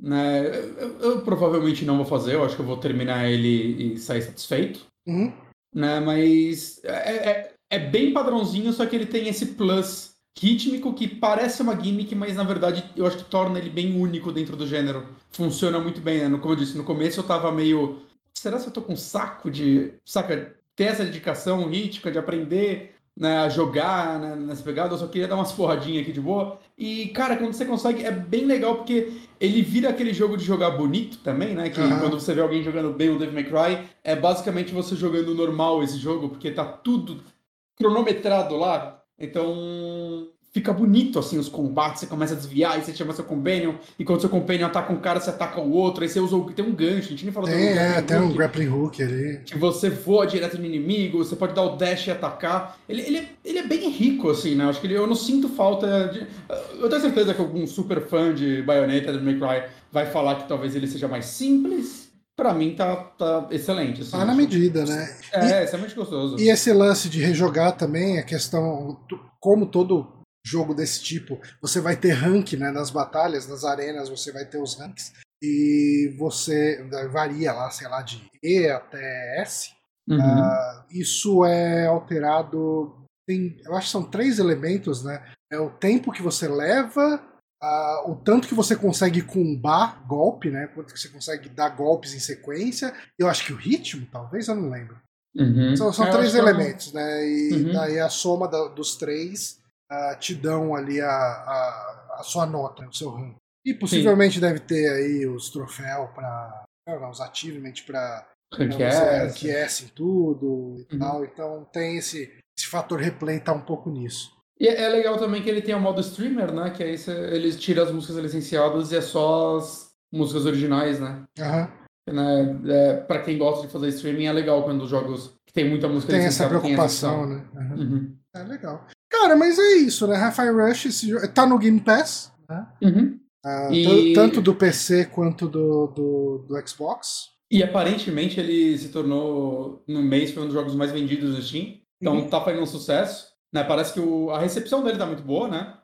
Né? Eu, eu provavelmente não vou fazer, eu acho que eu vou terminar ele e sair satisfeito. Uhum. Né? Mas é, é, é bem padrãozinho, só que ele tem esse plus rítmico que parece uma gimmick, mas na verdade eu acho que torna ele bem único dentro do gênero. Funciona muito bem, né? No- Como eu disse, no começo eu tava meio. Será que eu tô com saco de. Saca? Ter essa dedicação rítmica de aprender né, a jogar né, nessa pegada, eu só queria dar umas porradinhas aqui de boa. E, cara, quando você consegue, é bem legal porque ele vira aquele jogo de jogar bonito também, né? Que Aham. quando você vê alguém jogando bem o Devil May Cry, é basicamente você jogando normal esse jogo, porque tá tudo cronometrado lá. Então fica bonito assim os combates, você começa a desviar, e você chama seu companion, e quando seu companion ataca um cara, você ataca o outro, aí você usa o... tem um gancho, a gente nem falou Tem, é, grappling tem um grappling hook ali. que você voa direto no inimigo, você pode dar o dash e atacar. Ele, ele, é- ele é bem rico, assim, né? Acho que ele- eu não sinto falta de. Eu tenho certeza que algum super fã de Bayonetta do May Cry vai falar que talvez ele seja mais simples. Pra mim tá, tá excelente. Assim, Tá na medida, né? É, extremamente gostoso. E esse lance de rejogar também, a questão, como todo jogo desse tipo, você vai ter rank né, nas batalhas, nas arenas, você vai ter os ranks, e você varia lá, sei lá, de E até S. Uhum. Ah, isso é alterado. Tem, eu acho que são três elementos, né? É o tempo que você leva, ah, o tanto que você consegue combar golpe, né? Quanto que você consegue dar golpes em sequência. Eu acho que o ritmo, talvez, eu não lembro. Uhum. São, são É, eu três que não- elementos, né? E Uhum. daí a soma da- dos três ah, te dão ali a, a, a sua nota, o seu rank. E possivelmente deve ter aí os troféus para. Os achievement para Rank S. em tudo e Uhum. tal. Então tem esse, esse fator replay tá um pouco nisso. E é legal também que ele tem o modo streamer, né? Que aí você, eles tiram as músicas licenciadas e é só as músicas originais, né? Aham. né? É, para quem gosta de fazer streaming é legal quando os jogos que tem muita música Tem essa preocupação, opção. né? Aham. Uhum. É legal. Cara, mas é isso, né? Hi-Fi Rush esse jogo, tá no Game Pass, né? Uhum. Ah, E- tan- Tanto do PC quanto do, do, do Xbox. E aparentemente ele se tornou, no mês, foi um dos jogos mais vendidos do Steam. Então Uhum. tá fazendo um sucesso. Né? Parece que o- a recepção dele tá muito boa, né?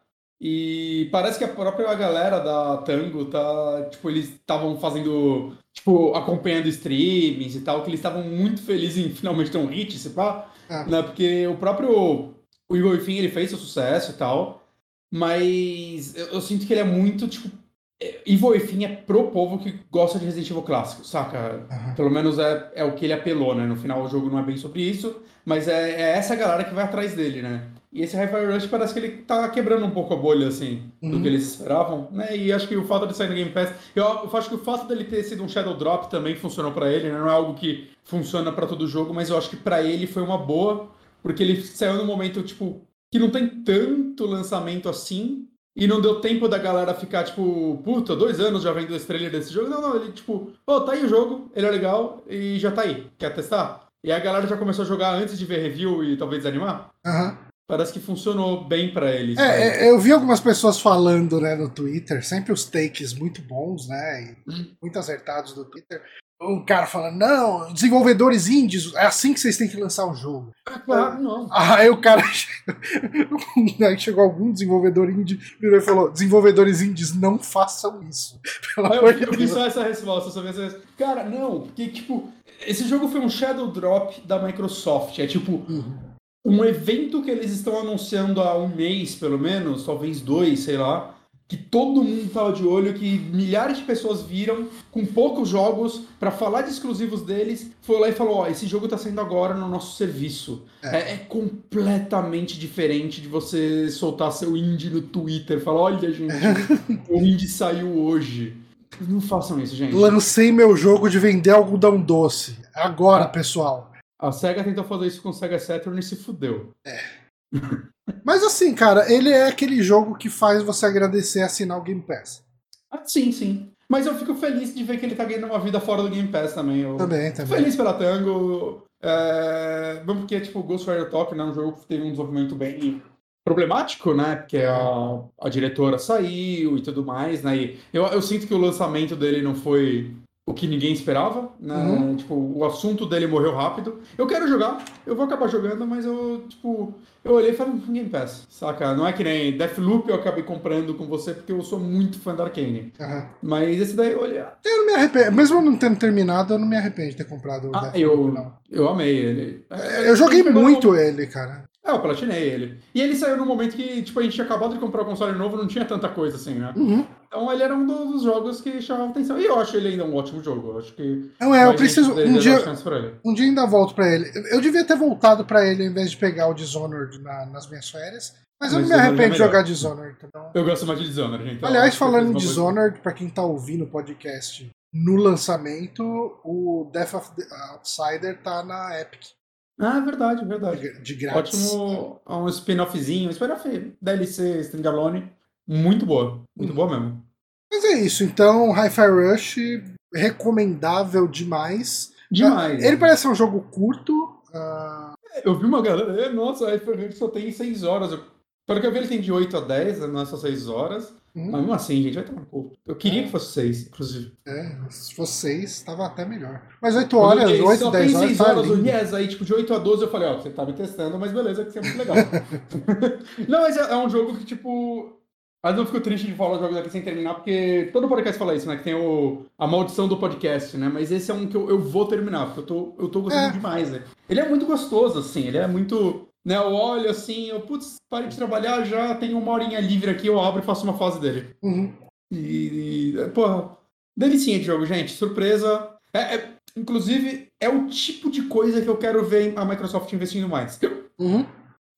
E parece que a própria galera da Tango tá. Tipo, eles estavam fazendo. Tipo, acompanhando streamings e tal, que eles estavam muito felizes em finalmente ter um hit, se pá. Ah. Né? Porque o próprio. O Evil Within, ele fez seu sucesso e tal. Mas eu, eu sinto que ele é muito, tipo. é, Evil Within é pro povo que gosta de Resident Evil clássico, saca? Aham. Pelo menos é, é o que ele apelou, né? No final o jogo não é bem sobre isso, mas é, é essa galera que vai atrás dele, né? E esse Hi-Fi Rush parece que ele tá quebrando um pouco a bolha, assim, do Uhum. que eles esperavam, né? E acho que o fato de sair no Game Pass... Eu, eu acho que o fato dele ter sido um Shadow Drop também funcionou pra ele, né? Não é algo que funciona pra todo jogo, mas eu acho que pra ele foi uma boa, porque ele saiu num momento, tipo, que não tem tanto lançamento assim, e não deu tempo da galera ficar, tipo, puta, dois anos já vendo esse trailer desse jogo. Não, não, ele, tipo, ô, tá aí o jogo, ele é legal e já tá aí. Quer testar? E a galera já começou a jogar antes de ver review e talvez desanimar. Aham. Parece que funcionou bem pra eles. É, é, eu vi algumas pessoas falando né, no Twitter, sempre os takes muito bons, né? E muito acertados do Twitter. Um cara falando, não, desenvolvedores indies, é assim que vocês têm que lançar o jogo. Ah, claro, não. Aí o cara aí chegou algum desenvolvedor indie virou e falou: desenvolvedores indies não façam isso. Pelo Aí amor eu, eu vi só essa resposta, só vi essa resposta. Cara, não, porque, tipo, esse jogo foi um Shadow Drop da Microsoft. É tipo, Uhum. um evento que eles estão anunciando há um mês, pelo menos, talvez dois, sei lá, que todo mundo tava de olho, que milhares de pessoas viram com poucos jogos para falar de exclusivos deles, foi lá e falou: ó, esse jogo tá saindo agora no nosso serviço. É. É, é completamente diferente de você soltar seu indie no Twitter, falar: olha, gente, o indie saiu hoje. Não façam isso, gente. Lancei meu jogo de vender algodão doce. Agora, pessoal. A SEGA tentou fazer isso com o SEGA Saturn e se fudeu. Mas assim, cara, ele é aquele jogo que faz você agradecer assinar o Game Pass. Ah, sim, sim. Mas eu fico feliz de ver que ele tá ganhando uma vida fora do Game Pass também. Eu... Também, Fico também. Feliz pela Tango. É... Mesmo porque, tipo, Ghostwire Tokyo né, é um jogo que teve um desenvolvimento bem problemático, né? Porque a, a diretora saiu e tudo mais, né? E eu, eu sinto que o lançamento dele não foi o que ninguém esperava, né? Uhum. Tipo, o assunto dele morreu rápido. Eu quero jogar, eu vou acabar jogando, mas eu, tipo, eu olhei e falei, "Hum, Game Pass, saca? Não é que nem Deathloop eu acabei comprando com você porque eu sou muito fã da Arkane. Aham. Mas esse daí eu olhei, ah, Eu não me arrependo. Mesmo eu não tendo terminado, eu não me arrependo de ter comprado o Ah, Deathloop, eu, não. eu amei ele. É, Eu joguei muito ele, cara. É, eu platinei ele. E ele saiu num momento que, tipo, a gente tinha acabado de comprar o console novo, não tinha tanta coisa assim, né? Uhum. Então ele era um dos jogos que chamava atenção. E eu acho ele ainda um ótimo jogo. Eu acho que. Não é, eu preciso. Um dia, um dia ainda volto pra ele. Eu devia ter voltado pra ele ao invés de pegar o Dishonored na- nas minhas férias. Mas eu Mas não me é arrependo de jogar Dishonored. Então... Eu gosto mais de Dishonored, gente. Então, Aliás, eu falando em Dishonored, pra quem tá ouvindo o podcast no lançamento, o Death of the Outsider tá na Epic. Ah, verdade, verdade. De, grátis. Ótimo. é Um spin-offzinho. Spin-off DLC, standalone. Muito boa. Muito Hum. boa mesmo. Mas é isso, então Hi-Fi Rush, recomendável demais. Demais. Ele parece ser um jogo curto. ah, Eu vi uma galera, "É, nossa, aí ele só tem 6 horas. Eu, pelo que eu vi, ele tem de 8 a 10, não é só 6 horas. hum, Mas mesmo assim, gente, vai tomar no cu. Eu queria que fosse 6, inclusive. é, se fosse 6, tava até melhor. Mas 8 Quando horas, eu olhei, 8, só 10 tem horas, 6 tá horas, o lindo. yes, aí tipo de 8 a 12 eu falei, ó, você tá me testando, mas beleza, que isso é muito legal. não, mas é, é um jogo que, tipo. Mas eu fico triste de falar os jogos aqui sem terminar, porque todo podcast fala isso, né? Que tem o, a maldição do podcast, né? Mas esse é um que eu, eu vou terminar, porque eu tô, eu tô gostando É. demais, né? Ele é muito gostoso, assim, ele é muito. Né, eu olho assim, eu, putz, parei de trabalhar, já tenho uma horinha livre aqui, eu abro e faço uma fase dele. Uhum. E, e, porra, delicinha de jogo, gente. Surpresa. É, é- inclusive, é o tipo de coisa que eu quero ver a Microsoft investindo mais. Uhum.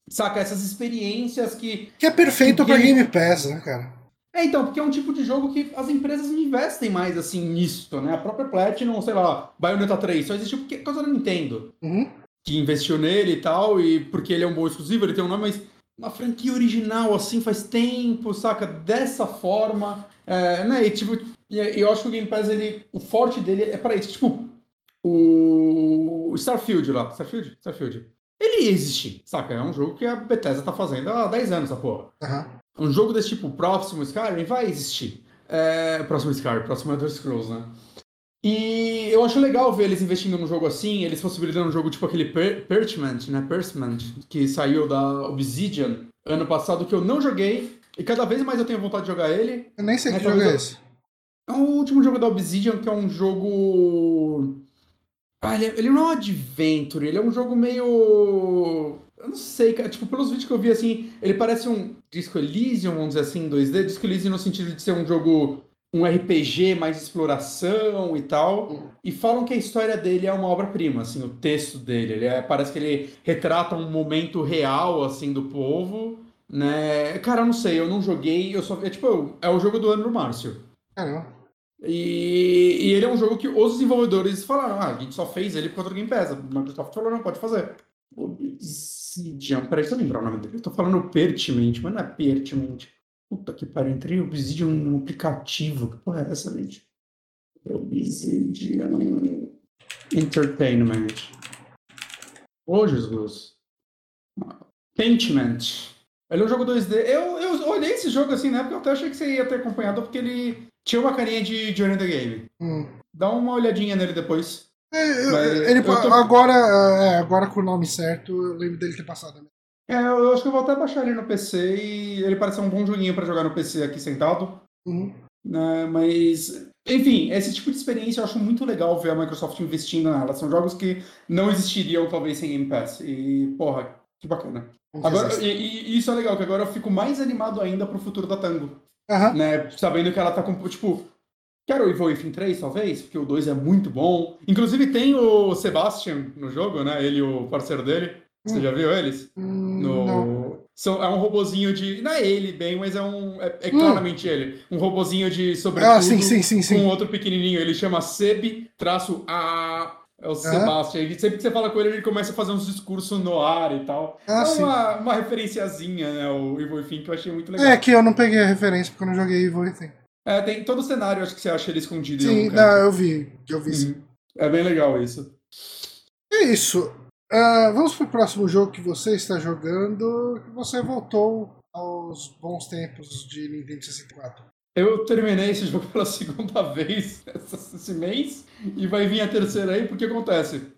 Saca? Essas experiências que. Que é perfeito pra Game- Pass, né, cara? É, então, porque é um tipo de jogo que as empresas não investem mais assim nisso, né? A própria Platinum, sei lá, Bayonetta 3, só existiu porque por causa da Nintendo. Uhum. Que investiu nele e tal, e porque ele é um bom exclusivo, ele tem um nome, mas uma franquia original, assim, faz tempo, saca? Dessa forma. É, né? E tipo, e eu acho que o Game Pass, ele, o forte dele é pra isso. Tipo, o Starfield lá, Starfield? Starfield. Ele ia existir, saca? É um jogo que a Bethesda tá fazendo há 10 anos, essa porra. Aham. Um jogo desse tipo, próximo Skyrim, vai existir. É, próximo Skyrim, próximo Elder Scrolls, né? E eu acho legal ver eles investindo num jogo assim, eles possibilitando um jogo tipo aquele per Perchment, né? Perchment, que saiu da Obsidian ano passado, que eu não joguei, e cada vez mais eu tenho vontade de jogar ele. Eu nem sei que jogo é esse. É o último jogo da Obsidian, que é um jogo. Ah, ele, é- ele não é um adventure, ele é um jogo meio. Eu não sei, cara. Tipo, pelos vídeos que eu vi assim, ele parece um Disco Elysium, vamos dizer assim, em 2D. Disco Elysium no sentido de ser um jogo. Um RPG mais exploração e tal. E falam que a história dele é uma obra-prima, assim, o texto dele. Ele é- parece que ele retrata um momento real, assim, do povo. Né? Cara, eu não sei, eu não joguei, eu só. É tipo, é o jogo do ano do Márcio. Caramba. E, e ele é um jogo que os desenvolvedores falaram, ah, a gente só fez ele por conta do Game Pass. A Microsoft falou, não, pode fazer. Obsidian, peraí, deixa eu lembrar o nome dele. Eu tô falando Pertiment, mas não é Pertiment. Puta que pariu, entrei Obsidian no aplicativo. Que porra é essa, gente? Obsidian Entertainment. Ô, Jesus. Paintment. Ele é um jogo 2D. Eu, eu olhei esse jogo assim na época, eu até achei que você ia ter acompanhado, porque ele tinha uma carinha de Journey the Game. Hum. Dá uma olhadinha nele depois. É, eu- ele, tô- agora, é, agora com o nome certo, eu lembro dele ter passado. né? É, eu, acho que eu vou até baixar ele no PC e ele parece ser um bom joguinho pra jogar no PC aqui sentado. Uhum. né? Mas, enfim, esse tipo de experiência eu acho muito legal ver a Microsoft investindo nela. São jogos que não existiriam talvez sem Game Pass. E, porra, que bacana. Agora, e, e isso é legal, que agora eu fico mais animado ainda pro futuro da Tango. Aham. né? Sabendo que ela tá com, tipo, quero o Evil Within 3, talvez, porque o 2 é muito bom. Inclusive tem o Sebastian no jogo, né? Ele e o parceiro dele. Você Hum. já viu eles? Hum, No... Não. São, é um robozinho de. Não é ele bem, mas é um. É, é Hum. claramente ele. Um robozinho de sobretudo Ah, sim, sim, sim, com sim. outro pequenininho. Ele chama Seb traço A. É o Sebastian. E sempre que você fala com ele, ele começa a fazer uns discursos no ar e tal. Ah, é sim. uma, uma referenciazinha, né? O Evil Within, que eu achei muito legal. É que eu não peguei a referência porque eu não joguei Evil Within. É, tem todo o cenário, acho que você acha ele escondido Sim, não, eu vi. Eu vi. Uhum. É bem legal isso. É isso. Ah, vamos pro próximo jogo que você está jogando. que Você voltou aos bons tempos de Nintendo 64. Eu terminei esse jogo pela segunda vez esse mês e vai vir a terceira aí, porque acontece.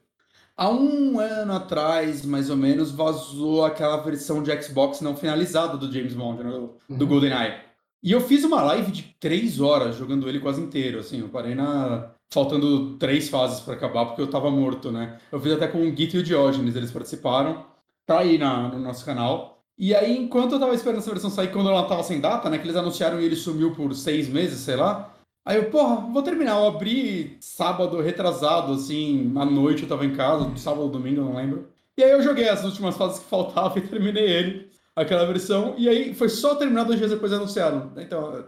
Há um ano atrás, mais ou menos, vazou aquela versão de Xbox não finalizada do James Bond, né, do, do Uhum. GoldenEye. E eu fiz uma live de três horas jogando ele quase inteiro, assim, eu parei na... faltando três fases para acabar, porque eu tava morto, né? Eu fiz até com o Git e o Diógenes, eles participaram, tá aí na, no nosso canal. E aí, enquanto eu tava esperando essa versão sair, quando ela tava sem data, né, que eles anunciaram e ele sumiu por seis meses, sei lá, Aí eu, porra, vou terminar. Eu abri sábado retrasado, assim, à noite eu tava em casa, sábado ou domingo, não lembro. E aí eu joguei as últimas fases que faltavam e terminei ele, aquela versão. E aí foi só terminar dois dias depois anunciaram. Então,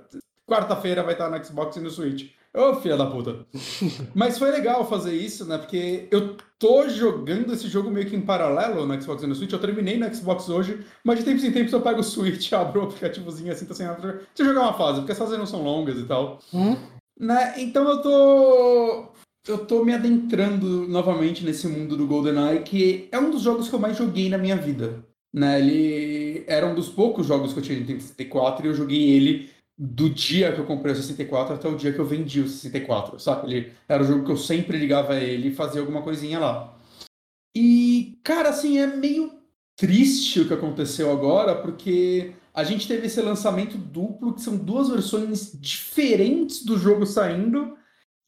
quarta-feira vai estar no Xbox e no Switch. Ô, filha da puta. Mas foi legal fazer isso, né? Porque eu tô jogando esse jogo meio que em paralelo no Xbox e no Switch. Eu terminei no Xbox hoje, mas de tempos em tempos eu pego o Switch, abro o aplicativozinho assim, tá sem nada. Deixa eu jogar uma fase, porque as fases não são longas e tal. Hum? Né? Então eu tô. Eu tô me adentrando novamente nesse mundo do GoldenEye, que é um dos jogos que eu mais joguei na minha vida. Né? Ele era um dos poucos jogos que eu tinha Nintendo 64 e eu joguei ele do dia que eu comprei o 64 até o dia que eu vendi o 64, sabe? Ele era o jogo que eu sempre ligava ele e fazia alguma coisinha lá. E, cara, assim, é meio triste o que aconteceu agora, porque a gente teve esse lançamento duplo, que são duas versões diferentes do jogo saindo,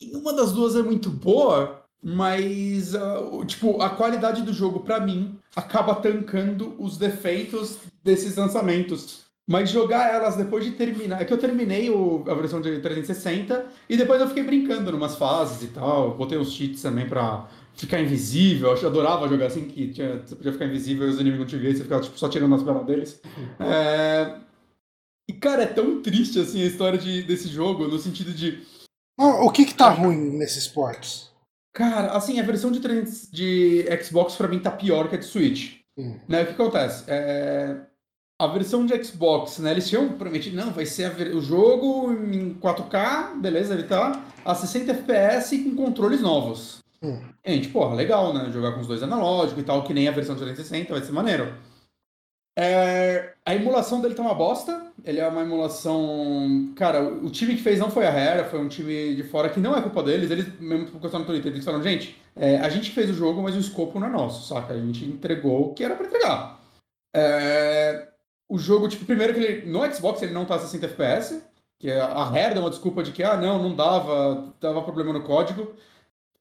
e uma das duas é muito boa, mas o- tipo, a qualidade do jogo, pra mim, acaba tancando os defeitos desses lançamentos. Mas jogar elas depois de terminar. É que eu terminei o- a versão de 360 e depois eu fiquei brincando numas fases e tal. Botei uns cheats também pra ficar invisível. Eu adorava jogar assim, que tinha- você podia ficar invisível e os inimigos não te viam, você ficava tipo, só tirando as pernas deles. É, E, cara, é tão triste assim a história de- desse jogo, no sentido de. O que que tá ruim nesses ports? Cara, assim, a versão de, 300 de Xbox pra mim tá pior que a de Switch. Hum. Né? O que acontece? É, A versão de Xbox, né? Eles tinham prometido, não, vai ser ver- o jogo em 4K, beleza, ele tá a 60 FPS com controles novos. Hum. E a gente, porra, legal, né? Jogar com os dois analógicos e tal, que nem a versão de 360, vai ser maneiro. É, A emulação dele tá uma bosta. Ele é uma emulação. Cara, o time que fez não foi a Rare, foi um time de fora que não é culpa deles. Eles mesmo postaram no Twitter, eles falaram, gente, é, a gente fez o jogo, mas o escopo não é nosso, saca? A gente entregou o que era pra entregar. É, O jogo, tipo, primeiro que ele. No Xbox ele não tá a 60 FPS, que é- a Rare deu uma desculpa de que, ah, não, não dava, dava problema no código.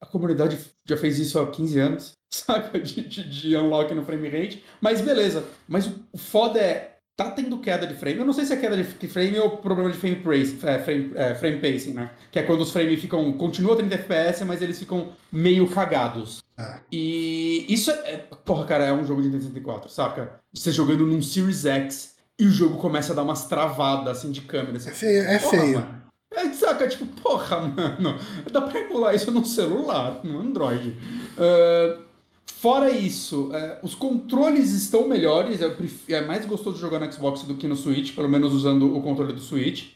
A comunidade já fez isso há 15 anos, saca? De, de, de unlock no frame rate. Mas beleza. Mas o foda é, tá tendo queda de frame. Eu não sei se é queda de frame ou problema de frame, praise, é, frame, é, frame pacing, né? Que é quando os frames ficam. Continua 30 FPS, mas eles ficam meio cagados. Ah. E isso é, Porra, cara, é um jogo de Nintendo 64, saca? Você jogando num Series X e o jogo começa a dar umas travadas assim de câmera. Você É feio. É Porra, feio. mano. É, saca, tipo, porra, mano, dá pra emular isso no celular, no Android. Ah, fora isso, é, os controles estão melhores, eu é mais gostoso jogar no Xbox do que no Switch, pelo menos usando o controle do Switch.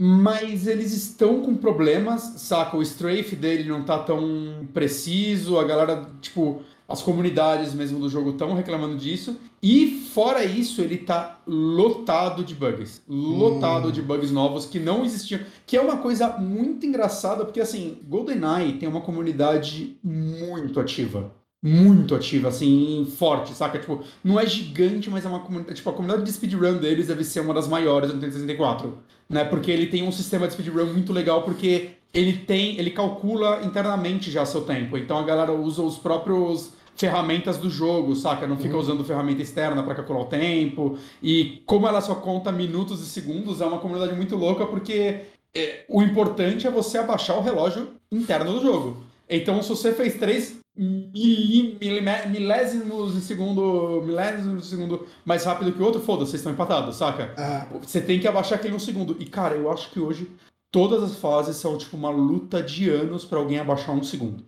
Mas eles estão com problemas, saca? O strafe dele não tá tão preciso, a galera, tipo, as comunidades mesmo do jogo estão reclamando disso. E fora isso, ele tá lotado de bugs. Lotado Hum. de bugs novos que não existiam. Que é uma coisa muito engraçada, porque assim, GoldenEye tem uma comunidade muito ativa. Muito ativa, assim, forte, saca? Tipo, não é gigante, mas é uma comunidade. Tipo, a comunidade de speedrun deles deve ser uma das maiores do Nintendo 64. Né? Porque ele tem um sistema de speedrun muito legal, porque ele tem. ele calcula internamente já seu tempo. Então a galera usa os próprios ferramentas do jogo, saca? Não fica uhum. usando ferramenta externa para calcular o tempo. E como ela só conta minutos e segundos, é uma comunidade muito louca porque é, o importante é você abaixar o relógio interno do jogo. Então, se você fez três milésimos de segundo, milésimos de segundo mais rápido que o outro, foda-se, vocês estão empatados, saca? Ah. Você tem que abaixar aquele um segundo. E, cara, eu acho que hoje todas as fases são tipo uma luta de anos para alguém abaixar um segundo.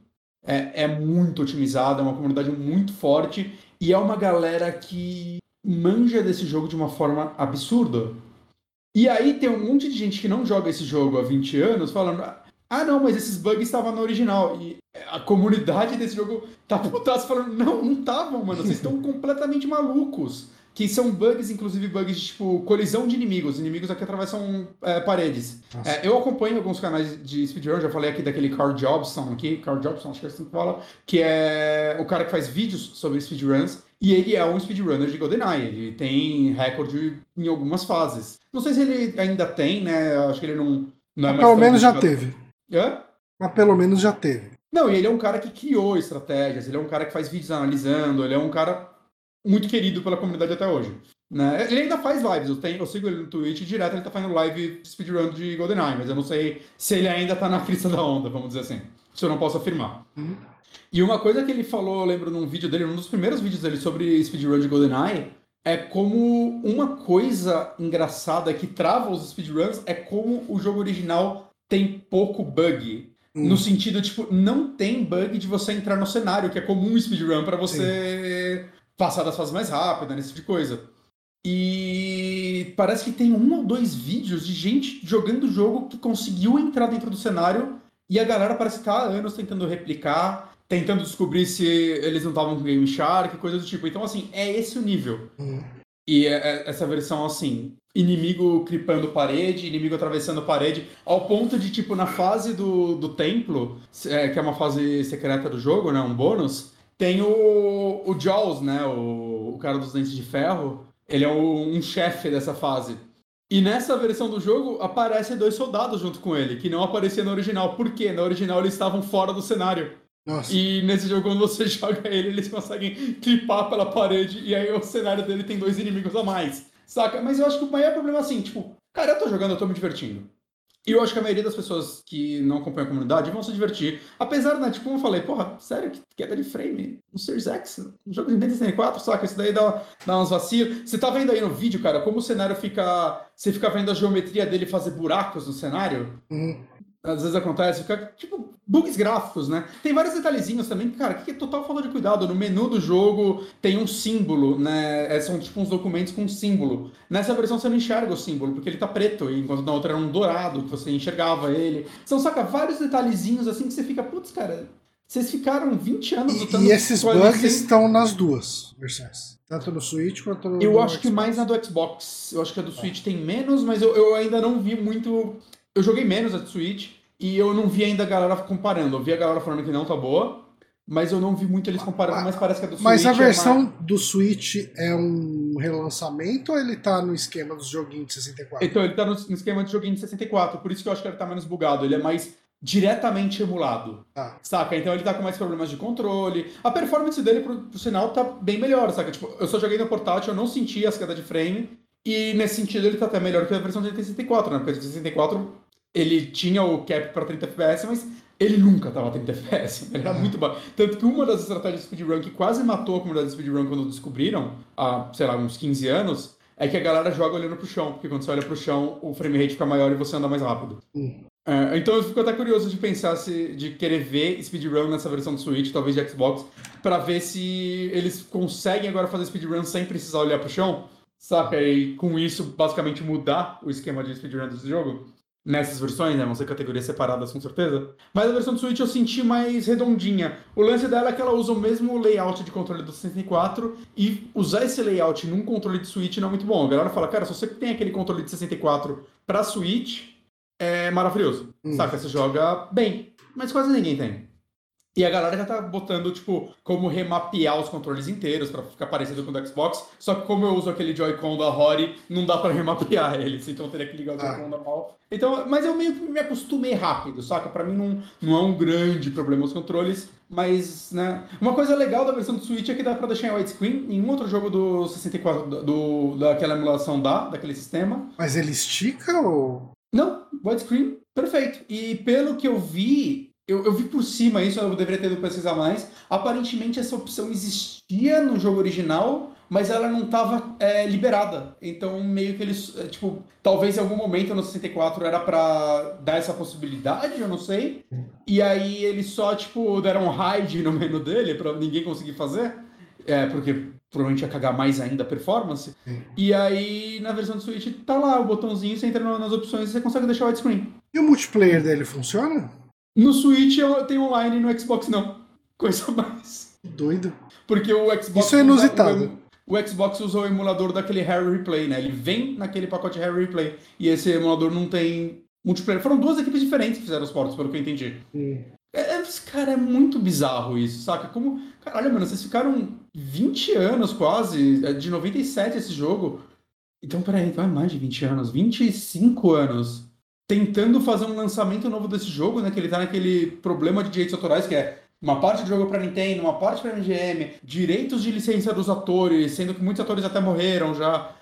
É, é muito otimizada, é uma comunidade muito forte e é uma galera que manja desse jogo de uma forma absurda. E aí tem um monte de gente que não joga esse jogo há 20 anos falando: ah, não, mas esses bugs estavam no original. E a comunidade desse jogo tá putaço falando: não, não estavam, mano, vocês estão completamente malucos. Que são bugs, inclusive bugs de tipo colisão de inimigos, inimigos aqui atravessam é, paredes. É, eu acompanho alguns canais de speedrun, já falei aqui daquele Carl Jobson aqui, Carl Jobson, acho que é assim que fala, que é o cara que faz vídeos sobre speedruns, e ele é um speedrunner de GoldenEye, ele tem recorde em algumas fases. Não sei se ele ainda tem, né, acho que ele não, não é Mas Pelo menos já teve. Hã? Mas pelo menos já teve. Não, e ele é um cara que criou estratégias, ele é um cara que faz vídeos analisando, ele é um cara muito querido pela comunidade até hoje. Né? Ele ainda faz lives, eu, tenho, eu sigo ele no Twitch direto, ele tá fazendo live speedrun de GoldenEye, mas eu não sei se ele ainda tá na crista da onda, vamos dizer assim. Isso eu não posso afirmar. Uhum. E uma coisa que ele falou, eu lembro num vídeo dele, um dos primeiros vídeos dele sobre speedrun de GoldenEye, é como uma coisa engraçada que trava os speedruns é como o jogo original tem pouco bug. Hum. No sentido, tipo, não tem bug de você entrar no cenário, que é comum speedrun para você Sim passar das fases mais rápidas, nesse tipo de coisa. E parece que tem um ou dois vídeos de gente jogando o jogo que conseguiu entrar dentro do cenário e a galera parece estar há anos tentando replicar, tentando descobrir se eles não estavam com Game Shark, coisa do tipo. Então, assim, é esse o nível. Uhum. E é, é essa versão, assim, inimigo cripando parede, inimigo atravessando parede, ao ponto de, tipo, na fase do, do templo, é, que é uma fase secreta do jogo, né, um bônus, tem o, o Jaws, né? O, o cara dos dentes de ferro. Ele é o, um chefe dessa fase. E nessa versão do jogo aparecem dois soldados junto com ele, que não apareciam no original. Por quê? Na original eles estavam fora do cenário. Nossa. E nesse jogo, quando você joga ele, eles conseguem clipar pela parede e aí o cenário dele tem dois inimigos a mais. Saca? Mas eu acho que o maior problema é assim, tipo, cara, eu tô jogando, eu tô me divertindo. E eu acho que a maioria das pessoas que não acompanham a comunidade vão se divertir. Apesar, né, tipo, como eu falei, porra, sério, que queda de frame no Series X, um jogo de Nintendo 64, saca? Isso daí dá, dá uns vacilos. Você tá vendo aí no vídeo, cara, como o cenário fica. Você fica vendo a geometria dele fazer buracos no cenário? Uhum às vezes acontece, fica tipo bugs gráficos, né? Tem vários detalhezinhos também, cara, que é total falta de cuidado. No menu do jogo tem um símbolo, né? É, são tipo uns documentos com um símbolo. Nessa versão você não enxerga o símbolo, porque ele tá preto, enquanto na outra era um dourado, que você enxergava ele. São, saca, vários detalhezinhos assim que você fica, putz, cara, vocês ficaram 20 anos lutando E esses bugs sem... estão nas duas versões. Tanto no Switch quanto no. Eu acho Xbox. que mais na do Xbox. Eu acho que a do Switch tem menos, mas eu, eu ainda não vi muito eu joguei menos a Switch e eu não vi ainda a galera comparando. Eu vi a galera falando que não tá boa, mas eu não vi muito eles comparando, mas parece que a do Switch. Mas a versão é uma... do Switch é um relançamento ou ele tá no esquema dos joguinhos de 64? Então, ele tá no esquema de joguinho de 64, por isso que eu acho que ele tá menos bugado. Ele é mais diretamente emulado. Ah. Saca? Então ele tá com mais problemas de controle. A performance dele, pro, pro sinal, tá bem melhor, saca? Tipo, eu só joguei no portátil, eu não senti as quedas de frame. E nesse sentido ele tá até melhor que a versão de 64, né? Porque a de 64 ele tinha o cap para 30 FPS, mas ele nunca tava 30 FPS. Ele era muito baixo. Tanto que uma das estratégias de speedrun que quase matou a comunidade de speedrun quando descobriram, há, sei lá, uns 15 anos, é que a galera joga olhando pro chão, porque quando você olha pro chão, o frame rate fica maior e você anda mais rápido. É, então eu fico até curioso de pensar se de querer ver speedrun nessa versão do Switch, talvez de Xbox, para ver se eles conseguem agora fazer speedrun sem precisar olhar pro chão, saca? E com isso basicamente mudar o esquema de speedrun desse jogo nessas versões, né? Vão ser categorias separadas com certeza. Mas a versão do Switch eu senti mais redondinha. O lance dela é que ela usa o mesmo layout de controle do 64 e usar esse layout num controle de Switch não é muito bom. A galera fala, cara, se você tem aquele controle de 64 pra Switch, é maravilhoso. Hum. Saca? Você joga bem. Mas quase ninguém tem. E a galera já tá botando, tipo, como remapear os controles inteiros pra ficar parecido com o do Xbox. Só que como eu uso aquele Joy-Con da Rory, não dá pra remapear eles. Então eu teria que ligar o Joy-Con ah. normal. Então, mas eu meio que me acostumei rápido, saca? Pra mim não, não é um grande problema os controles. Mas, né? Uma coisa legal da versão do Switch é que dá pra deixar em widescreen. Em outro jogo do 64, do, do, daquela emulação dá, daquele sistema. Mas ele estica ou. Não, widescreen, perfeito. E pelo que eu vi, eu, eu, vi por cima isso, eu deveria ter ido pesquisar mais. Aparentemente essa opção existia no jogo original, mas ela não estava é, liberada. Então meio que eles, é, tipo, talvez em algum momento no 64 era para dar essa possibilidade, eu não sei. E aí eles só, tipo, deram um hide no menu dele para ninguém conseguir fazer. É, porque provavelmente ia cagar mais ainda a performance. E aí, na versão do Switch, tá lá o botãozinho, você entra nas opções e você consegue deixar o widescreen. E o multiplayer dele funciona? No Switch tem online, no Xbox não. Coisa mais. Doido. Porque o Xbox. Isso é inusitado. O, o Xbox usou o emulador daquele Harry Replay, né? Ele vem naquele pacote Harry Replay. E esse emulador não tem multiplayer. Foram duas equipes diferentes que fizeram os portos, pelo que eu entendi. Hum. É, cara, é muito bizarro isso, saca? Como. Cara, olha, mano, vocês ficaram 20 anos quase, é de 97 esse jogo. Então, peraí, vai mais de 20 anos, 25 anos tentando fazer um lançamento novo desse jogo, né? Que ele tá naquele problema de direitos autorais, que é uma parte do jogo para Nintendo, uma parte para MGM, direitos de licença dos atores, sendo que muitos atores até morreram já.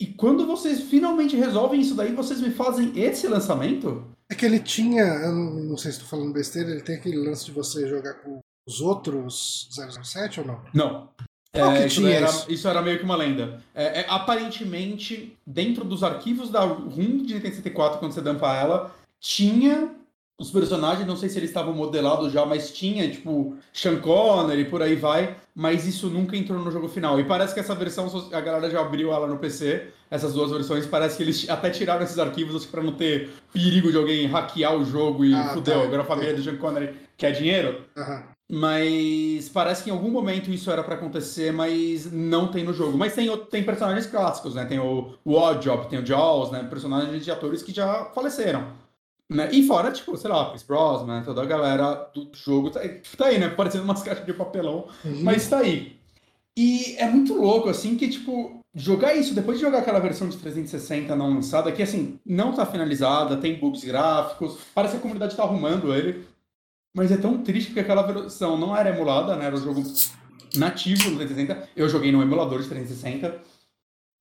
E quando vocês finalmente resolvem isso daí, vocês me fazem esse lançamento? É que ele tinha, eu não sei se estou falando besteira, ele tem aquele lance de você jogar com os outros 007 ou não? Não. É, isso, era, isso, era, meio que uma lenda. É, é, aparentemente, dentro dos arquivos da ROM de Nintendo 64, quando você dampa ela, tinha os personagens, não sei se eles estavam modelados já, mas tinha, tipo, Sean Connery e por aí vai, mas isso nunca entrou no jogo final. E parece que essa versão, a galera já abriu ela no PC, essas duas versões, parece que eles até tiraram esses arquivos para não ter perigo de alguém hackear o jogo e ah, fudeu, tá. agora a família do Sean Connery quer dinheiro. Uhum. Mas parece que em algum momento isso era para acontecer, mas não tem no jogo. Mas tem, tem personagens clássicos, né? Tem o, o Oddjob, tem o Jaws, né? Personagens de atores que já faleceram. Né? E fora, tipo, sei lá, Chris Brosnan, toda a galera do jogo tá, tá aí, né? Parecendo umas caixas de papelão, uhum. mas tá aí. E é muito louco, assim, que, tipo, jogar isso, depois de jogar aquela versão de 360 não lançada, que, assim, não tá finalizada, tem bugs gráficos, parece que a comunidade tá arrumando ele, mas é tão triste porque aquela versão não era emulada, né? Era um jogo nativo no 360. Eu joguei no emulador de 360.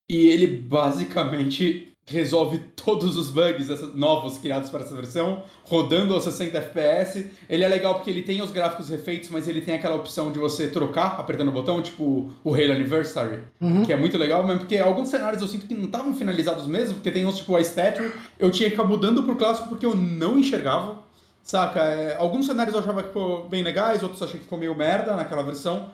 E ele basicamente resolve todos os bugs novos criados para essa versão, rodando a 60 FPS. Ele é legal porque ele tem os gráficos refeitos, mas ele tem aquela opção de você trocar apertando o botão, tipo o Halo Anniversary, uhum. que é muito legal, mesmo porque alguns cenários eu sinto que não estavam finalizados mesmo, porque tem uns tipo a Statue, eu tinha que ficar mudando pro clássico porque eu não enxergava. Saca? É, alguns cenários eu achava que ficou bem legais, outros eu achei que ficou meio merda naquela versão.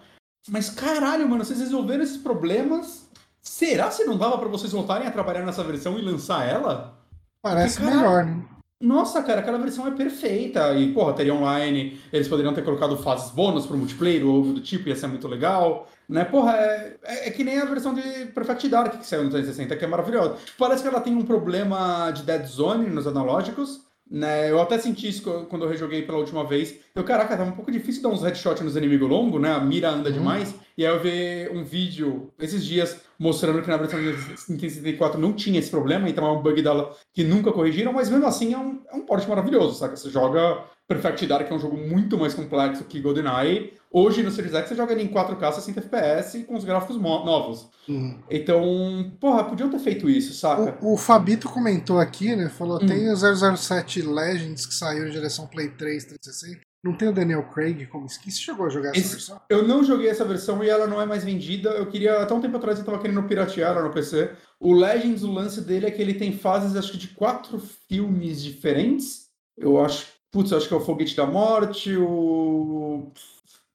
Mas caralho, mano, vocês resolveram esses problemas. Será se não dava para vocês voltarem a trabalhar nessa versão e lançar ela? Parece Porque, melhor, né? Nossa, cara, aquela versão é perfeita. E, porra, teria online, eles poderiam ter colocado fases bônus pro multiplayer ou algo do tipo, ia ser muito legal. Né? Porra, é, é, é, que nem a versão de Perfect Dark que saiu no 360, que é maravilhosa. Parece que ela tem um problema de dead zone nos analógicos, né, eu até senti isso quando eu rejoguei pela última vez. Eu, caraca, tava um pouco difícil dar uns headshots nos inimigos longos, né? A mira anda uhum. demais. E aí eu vi um vídeo esses dias mostrando que na versão de 64 não tinha esse problema, então é um bug dela que nunca corrigiram, mas mesmo assim é um, é um porte maravilhoso, saca? Você joga Perfect Dark, é um jogo muito mais complexo que GoldenEye. Hoje no Series X você joga ele em 4K 60 FPS com os gráficos novos. Uhum. Então, porra, podiam ter feito isso, saca? O, o Fabito comentou aqui, né? Falou: uhum. tem o 007 Legends que saiu em direção Play 3 360. Não tem o Daniel Craig como skin? Você chegou a jogar essa Esse, versão? Eu não joguei essa versão e ela não é mais vendida. Eu queria, até um tempo atrás, eu tava querendo piratear ela no PC. O Legends, o lance dele é que ele tem fases, acho que de quatro filmes diferentes. Eu acho Putz, acho que é o Foguete da Morte, o.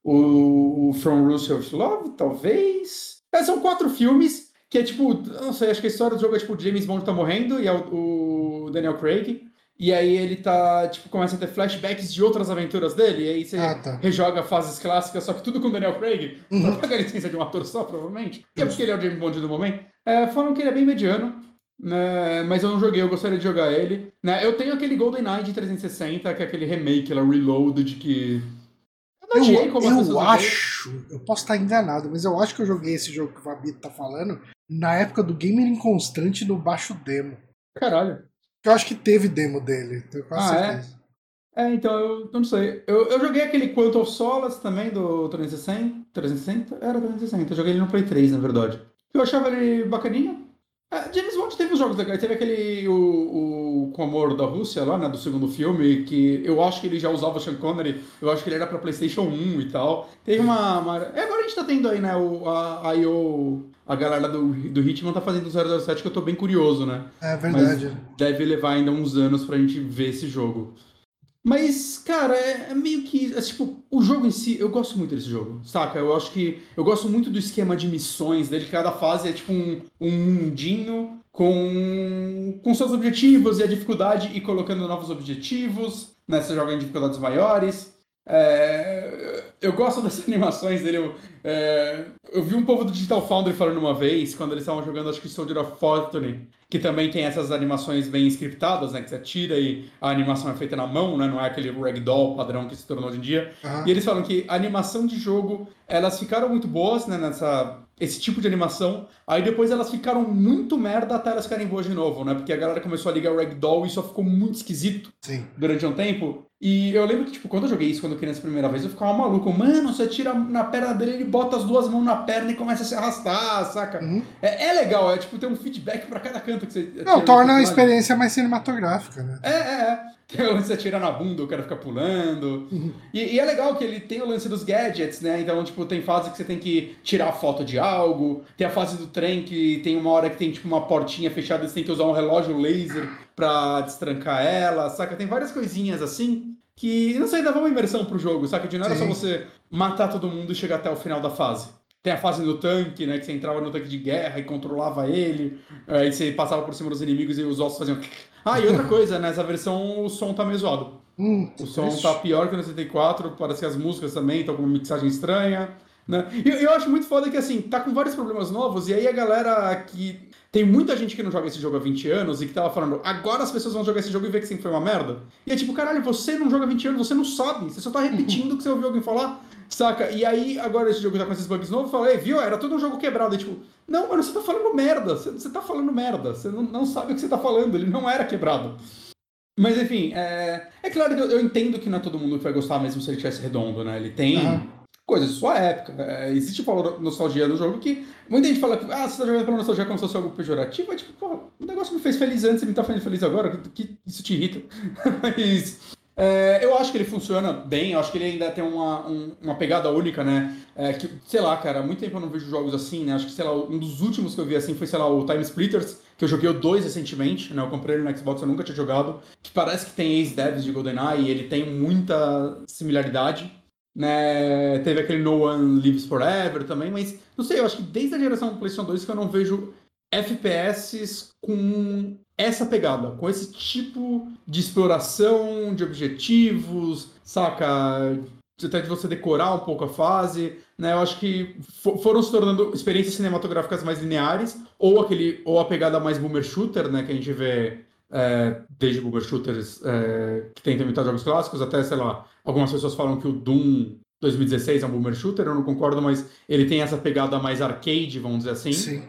O, From Russia with Love, talvez. É, são quatro filmes que é tipo. Não sei, acho que a história do jogo é tipo: James Bond tá morrendo e é o, o Daniel Craig. E aí ele tá, tipo, começa a ter flashbacks de outras aventuras dele, e aí você ah, tá. rejoga fases clássicas, só que tudo com o Daniel Craig, uhum. pra pagar a licença de um ator só, provavelmente. E é porque ele é o James Bond do momento. É, falam que ele é bem mediano. Né, mas eu não joguei, eu gostaria de jogar ele. Né, eu tenho aquele GoldenEye de 360, que é aquele remake, lá, Reloaded, que Eu, como eu acho, eu posso estar enganado, mas eu acho que eu joguei esse jogo que o Fabito tá falando na época do Gamer Inconstante no baixo demo. Caralho. Eu acho que teve demo dele, tenho quase ah, é? certeza. É? é, então, eu não sei. Eu, eu joguei aquele Quantum of Solace também do 360. 360? Era 360. Eu joguei ele no Play 3, na verdade. Eu achava ele bacaninha. É, James Bond teve os jogos legais. Teve aquele. O, o Com Amor da Rússia lá, né? Do segundo filme. Que eu acho que ele já usava o Sean Connery. Eu acho que ele era pra PlayStation 1 e tal. Teve uma. uma... É, agora a gente tá tendo aí, né? O, a, a IO. A galera do, do Hitman tá fazendo o 007 que eu tô bem curioso, né? É verdade. Mas deve levar ainda uns anos pra gente ver esse jogo. Mas, cara, é, é, meio que. É, tipo, o jogo em si, eu gosto muito desse jogo, saca? Eu acho que. Eu gosto muito do esquema de missões dele, cada fase é tipo um, um mundinho com, com seus objetivos e a dificuldade e colocando novos objetivos, né? Você joga em dificuldades maiores. É, eu gosto das animações dele. Eu, é, eu vi um povo do Digital Foundry falando uma vez, quando eles estavam jogando, acho que Soldier of Fortune, que também tem essas animações bem scriptadas, né? Que você tira e a animação é feita na mão, né? Não é aquele ragdoll padrão que se tornou hoje em dia. Uhum. E eles falam que a animação de jogo, elas ficaram muito boas, né? Nessa esse tipo de animação. Aí depois elas ficaram muito merda até elas ficarem boas de novo, né? Porque a galera começou a ligar o Ragdoll e isso ficou muito esquisito Sim. durante um tempo. E eu lembro que, tipo, quando eu joguei isso quando criança a primeira vez, eu ficava maluco. Mano, você tira na perna dele, ele bota as duas mãos na perna e começa a se arrastar, saca? Uhum. É, é, legal, é tipo ter um feedback pra cada canto que você. Não, torna a experiência mais cinematográfica, né? É, é, é. Tem o lance de atirar na bunda, o cara fica pulando. Uhum. E, e, é legal que ele tem o lance dos gadgets, né? Então, tipo, tem fase que você tem que tirar foto de algo. Tem a fase do trem que tem uma hora que tem, tipo, uma portinha fechada e você tem que usar um relógio laser pra destrancar ela, saca? Tem várias coisinhas assim que, não sei, dava uma imersão pro jogo, saca? De não era Sim. só você matar todo mundo e chegar até o final da fase. Tem a fase no tanque, né? Que você entrava no tanque de guerra e controlava ele. Aí você passava por cima dos inimigos e os ossos faziam ah, e outra coisa, nessa versão o som tá meio zoado. Hum, o som tá pior que no 64, parece que as músicas também estão com uma mixagem estranha. Né? E eu, eu acho muito foda que assim, tá com vários problemas novos, e aí a galera que. Tem muita gente que não joga esse jogo há 20 anos e que tava falando, agora as pessoas vão jogar esse jogo e ver que sempre foi uma merda. E é tipo, caralho, você não joga há 20 anos, você não sabe, você só tá repetindo o que você ouviu alguém falar, saca? E aí, agora esse jogo tá com esses bugs novos, eu falei, viu, era todo um jogo quebrado. E tipo, não, mano, você tá falando merda. Você, você tá falando merda. Você não, não sabe o que você tá falando. Ele não era quebrado. Mas enfim, é, é claro que eu, eu, entendo que não é todo mundo que vai gostar mesmo se ele tivesse redondo, né? Ele tem uhum. coisas de sua época. É, existe valor nostalgia no jogo que muita gente fala que ah, você tá jogando pela nostalgia como se fosse algo pejorativo. É tipo, pô, o negócio me fez feliz antes e me tá fazendo feliz agora. Que, que isso te irrita. Mas é, eu acho que ele funciona bem, eu acho que ele ainda tem uma, um, uma pegada única, né? É, que, sei lá, cara, muito tempo eu não vejo jogos assim, né? Acho que, sei lá, um dos últimos que eu vi assim foi, sei lá, o Time Splitters, que eu joguei o 2 recentemente, né? Eu comprei ele no Xbox, eu nunca tinha jogado, que parece que tem ex-devs de GoldenEye e ele tem muita similaridade, né? Teve aquele No One Lives Forever também, mas, não sei, eu acho que desde a geração do PlayStation 2 que eu não vejo FPS com essa pegada, com esse tipo de exploração de objetivos, saca? Até de você decorar um pouco a fase, né? Eu acho que foram se tornando experiências cinematográficas mais lineares, ou aquele, ou a pegada mais boomer shooter, né? Que a gente vê é, desde boomer shooters é, que tentam imitar jogos clássicos, até, sei lá, algumas pessoas falam que o Doom 2016 é um boomer shooter, eu não concordo, mas ele tem essa pegada mais arcade, vamos dizer assim. Sim.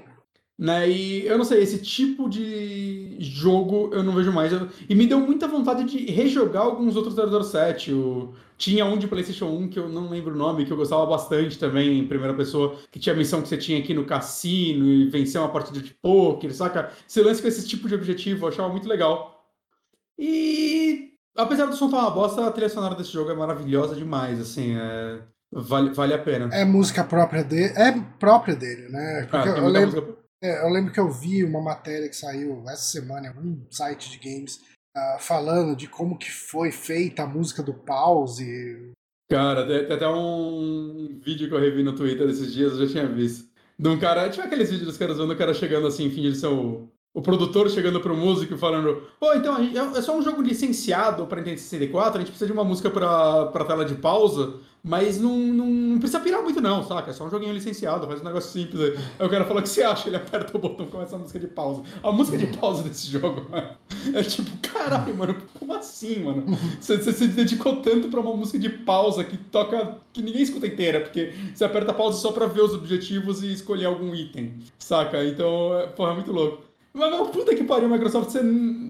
Né? E eu não sei, esse tipo de jogo eu não vejo mais. E me deu muita vontade de rejogar alguns outros 007. O... Tinha um de PlayStation 1 que eu não lembro o nome, que eu gostava bastante também, em primeira pessoa, que tinha a missão que você tinha aqui no cassino e vencer uma partida de poker, saca? Esse lance com esse tipo de objetivo eu achava muito legal. E apesar do som estar uma bosta, a trilha sonora desse jogo é maravilhosa demais, assim, é... vale, vale a pena. É música própria dele, é própria dele, né? Porque ah, eu lembro... Música é, eu lembro que eu vi uma matéria que saiu essa semana em algum site de games uh, falando de como que foi feita a música do Pause. Cara, tem até um vídeo que eu revi no Twitter esses dias, eu já tinha visto. De um cara, tipo aqueles vídeos dos caras vendo o cara chegando assim, fingindo ser o, o produtor chegando pro músico e falando: Pô, então, é só um jogo licenciado para Nintendo 64, a gente precisa de uma música pra, pra tela de pausa, mas não, não, não, precisa pirar muito, não, saca? É só um joguinho licenciado, faz um negócio simples aí. Aí o cara fala: O que você acha? Ele aperta o botão e começa a música de pausa. A música de pausa desse jogo é tipo: Caralho, mano, como assim, mano? Você, você se dedicou tanto pra uma música de pausa que toca. que ninguém escuta inteira, porque você aperta pausa só pra ver os objetivos e escolher algum item, saca? Então, é, porra, é muito louco. Mas, mas puta que pariu, Microsoft,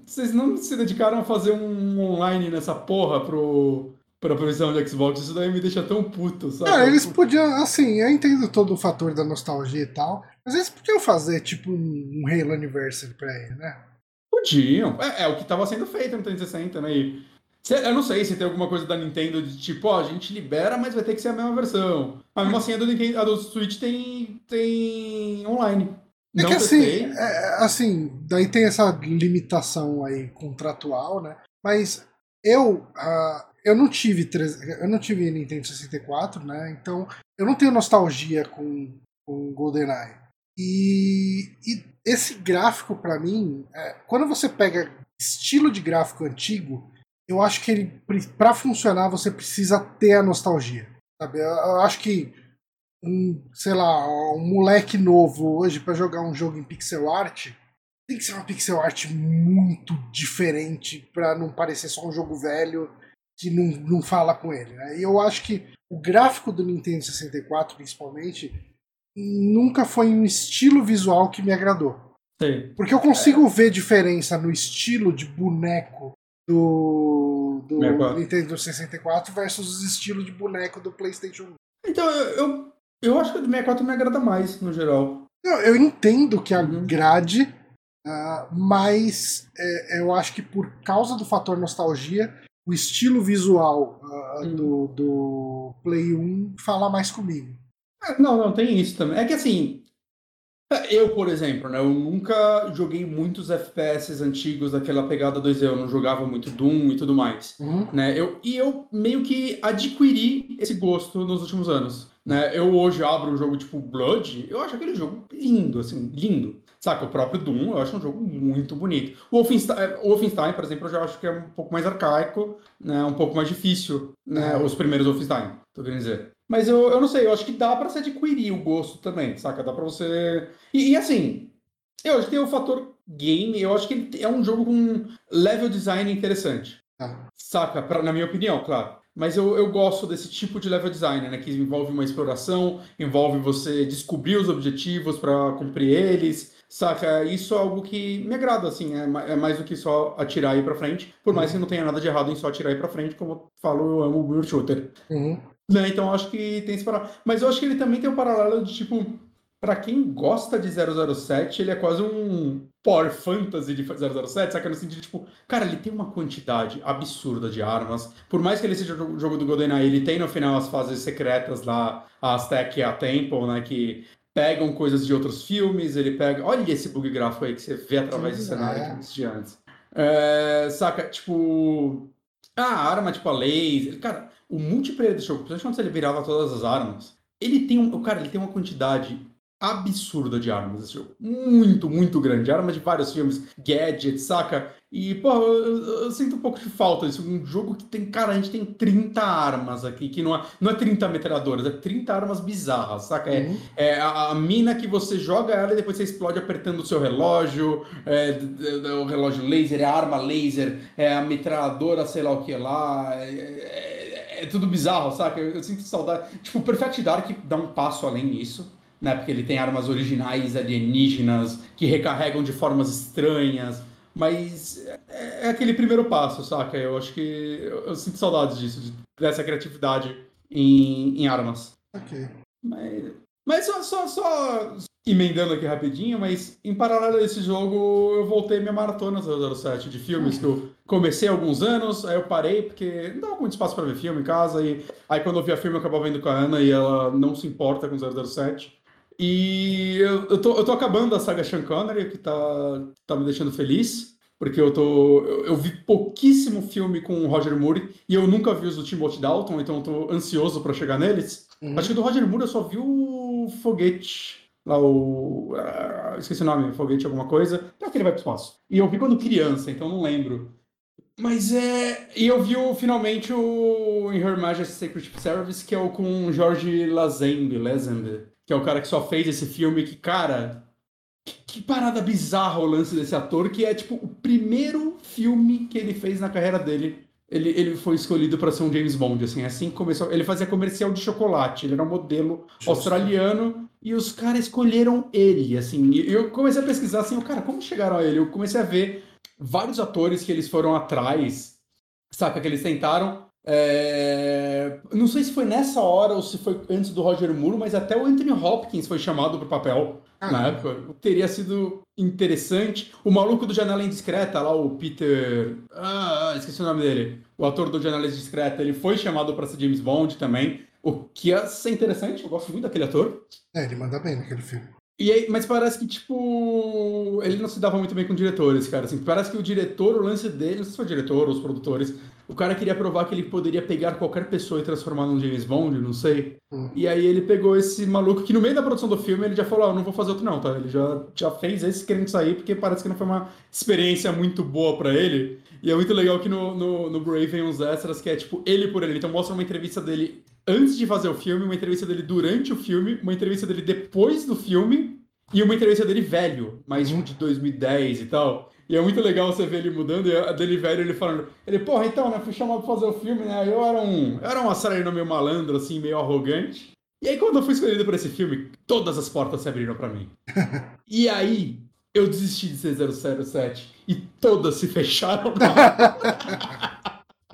vocês não se dedicaram a fazer um online nessa porra pro, pra previsão de Xbox, isso daí me deixa tão puto, sabe? Cara, eles podiam, assim, eu entendo todo o fator da nostalgia e tal, mas eles podiam fazer, tipo, um Halo Anniversary pra ele, né? Podiam. É, é o que tava sendo feito no 360, né? E, eu não sei se tem alguma coisa da Nintendo de tipo, ó, a gente libera, mas vai ter que ser a mesma versão. Mas mesmo assim, a do, Nintendo, a do Switch tem, tem online. É não que assim, é, assim, daí tem essa limitação aí contratual, né? Mas eu, uh, eu não tive eu não tive Nintendo 64, né? Então eu não tenho nostalgia com, com GoldenEye. E, e esse gráfico para mim, é, quando você pega estilo de gráfico antigo, eu acho que ele para funcionar você precisa ter a nostalgia. Sabe? Eu, eu acho que um, sei lá, um moleque novo hoje para jogar um jogo em pixel art, tem que ser uma pixel art muito diferente para não parecer só um jogo velho que não, não fala com ele. Né? E eu acho que o gráfico do Nintendo 64, principalmente, nunca foi um estilo visual que me agradou. Sim. Porque eu consigo é. ver diferença no estilo de boneco do, do Nintendo 64 versus os estilos de boneco do PlayStation 1. Então, eu, eu acho que o do 64 me agrada mais, no geral. Eu, eu entendo que uhum. agrade, uh, mas é, eu acho que por causa do fator nostalgia, o estilo visual uh, uhum. do, do Play 1 fala mais comigo. É, não, não, tem isso também. É que assim, eu, por exemplo, né, eu nunca joguei muitos FPS antigos daquela pegada 2D, eu não jogava muito Doom e tudo mais. Uhum. Né? Eu, e eu meio que adquiri esse gosto nos últimos anos. Né? Eu hoje abro um jogo tipo Blood, eu acho aquele jogo lindo, assim, lindo. Saca, o próprio Doom eu acho um jogo muito bonito. O Wolfenstein, é, o Wolfenstein, por exemplo, eu já acho que é um pouco mais arcaico, né? um pouco mais difícil, né? os primeiros Wolfenstein, tô querendo dizer. Mas eu, eu não sei, eu acho que dá para se adquirir o gosto também, saca? Dá para você. E, e, assim, eu acho que tem o fator game, eu acho que é um jogo com level design interessante. Ah. Saca? Pra, na minha opinião, claro. Mas eu, eu gosto desse tipo de level design, né? Que envolve uma exploração, envolve você descobrir os objetivos para cumprir eles, saca? Isso é algo que me agrada, assim, é, é mais do que só atirar e ir pra frente, por mais que não tenha nada de errado em só atirar e ir pra frente, como eu falo, eu amo o Shooter. Uhum. Né? Então acho que tem esse paralelo. Mas eu acho que ele também tem um paralelo de tipo para quem gosta de 007, ele é quase um Power Fantasy de 007, saca? No sentido tipo, cara, ele tem uma quantidade absurda de armas. Por mais que ele seja o jogo do GoldenEye, ele tem no final as fases secretas lá, a Aztec e a Temple, né? Que pegam coisas de outros filmes, ele pega... Olha esse bug gráfico aí que você vê através do cenário é. que eu disse antes. É, saca? Tipo... A arma, tipo, a laser... Cara, o multiplayer do jogo, principalmente quando ele virava todas as armas, ele tem um... Cara, ele tem uma quantidade absurda de armas esse jogo. Muito, muito grande. Armas de vários filmes, gadgets, saca? E, pô, eu, eu, sinto um pouco de falta disso. Um jogo que tem, cara, a gente tem 30 armas aqui, que não é, não é 30 metralhadoras, é 30 armas bizarras, saca? É, uhum. É, a, a, mina que você joga ela e depois você explode apertando o seu relógio, é, o relógio laser, é a arma laser, é a metralhadora, sei lá o que lá. É, é, é tudo bizarro, saca? Eu, eu sinto saudade. Tipo, o Perfect Dark dá um passo além nisso né? Porque ele tem armas originais alienígenas que recarregam de formas estranhas. Mas é, é aquele primeiro passo, saca? Eu acho que eu, eu sinto saudades disso, de, dessa criatividade em, em armas. Ok. Mas, mas só, só, só emendando aqui rapidinho, mas em paralelo a esse jogo, eu voltei minha maratona 007 de filmes, que eu comecei há alguns anos, aí eu parei porque não dava muito espaço para ver filme em casa, e aí quando eu via filme eu acabava vendo com a Ana e ela não se importa com 007. E eu, eu, tô, eu tô acabando a saga Sean Connery, que tá, tá me deixando feliz, porque eu tô. Eu, eu, vi pouquíssimo filme com o Roger Moore e eu nunca vi os do Timothy Dalton, então eu tô ansioso para chegar neles. Uhum. Acho que do Roger Moore eu só vi o Foguete. Lá o. Uh, esqueci o nome, Foguete alguma coisa. Tem que ele vai pro espaço. E eu vi quando criança, então não lembro. Mas é. E eu vi o, finalmente o In Her Majesty's Secret Service, que é o com George Lazenby, Lazenby, que é o cara que só fez esse filme que, cara. Que, que parada bizarra o lance desse ator, que é tipo o primeiro filme que ele fez na carreira dele. Ele, ele foi escolhido para ser um James Bond, assim, assim que começou. Ele fazia comercial de chocolate, ele era um modelo Justo. australiano e os caras escolheram ele, assim. E eu comecei a pesquisar assim, cara, como chegaram a ele? Eu comecei a ver vários atores que eles foram atrás, saca? Que eles tentaram. É... Não sei se foi nessa hora ou se foi antes do Roger Moore, mas até o Anthony Hopkins foi chamado pro papel ah, na época. Teria sido interessante. O maluco do Janela Indiscreta, lá, o Peter. Ah, esqueci o nome dele. O ator do Janela Indiscreta, ele foi chamado para ser James Bond também. O que ia ser interessante, eu gosto muito daquele ator. É, ele manda bem naquele filme. E aí, mas parece que, tipo, ele não se dava muito bem com diretores, cara. Assim, parece que o diretor, o lance dele, não sei se foi o diretor ou os produtores, o cara queria provar que ele poderia pegar qualquer pessoa e transformar num James Bond, não sei. Hum. E aí ele pegou esse maluco que no meio da produção do filme ele já falou, ah, não vou fazer outro não, tá? Ele já, já fez esse querendo sair porque parece que não foi uma experiência muito boa para ele. E é muito legal que no, no, no Brave vem uns extras que é tipo ele por ele. Então mostra uma entrevista dele antes de fazer o filme, uma entrevista dele durante o filme, uma entrevista dele depois do filme e uma entrevista dele velho, mais um de 2010 e tal. E é muito legal você ver ele mudando, e a dele velho ele falando, ele, porra, então, né, fui chamado pra fazer o filme, né, eu era um, eu era um assassino meio malandro, assim, meio arrogante. E aí quando eu fui escolhido para esse filme, todas as portas se abriram para mim. e aí, eu desisti de ser 007 e todas se fecharam.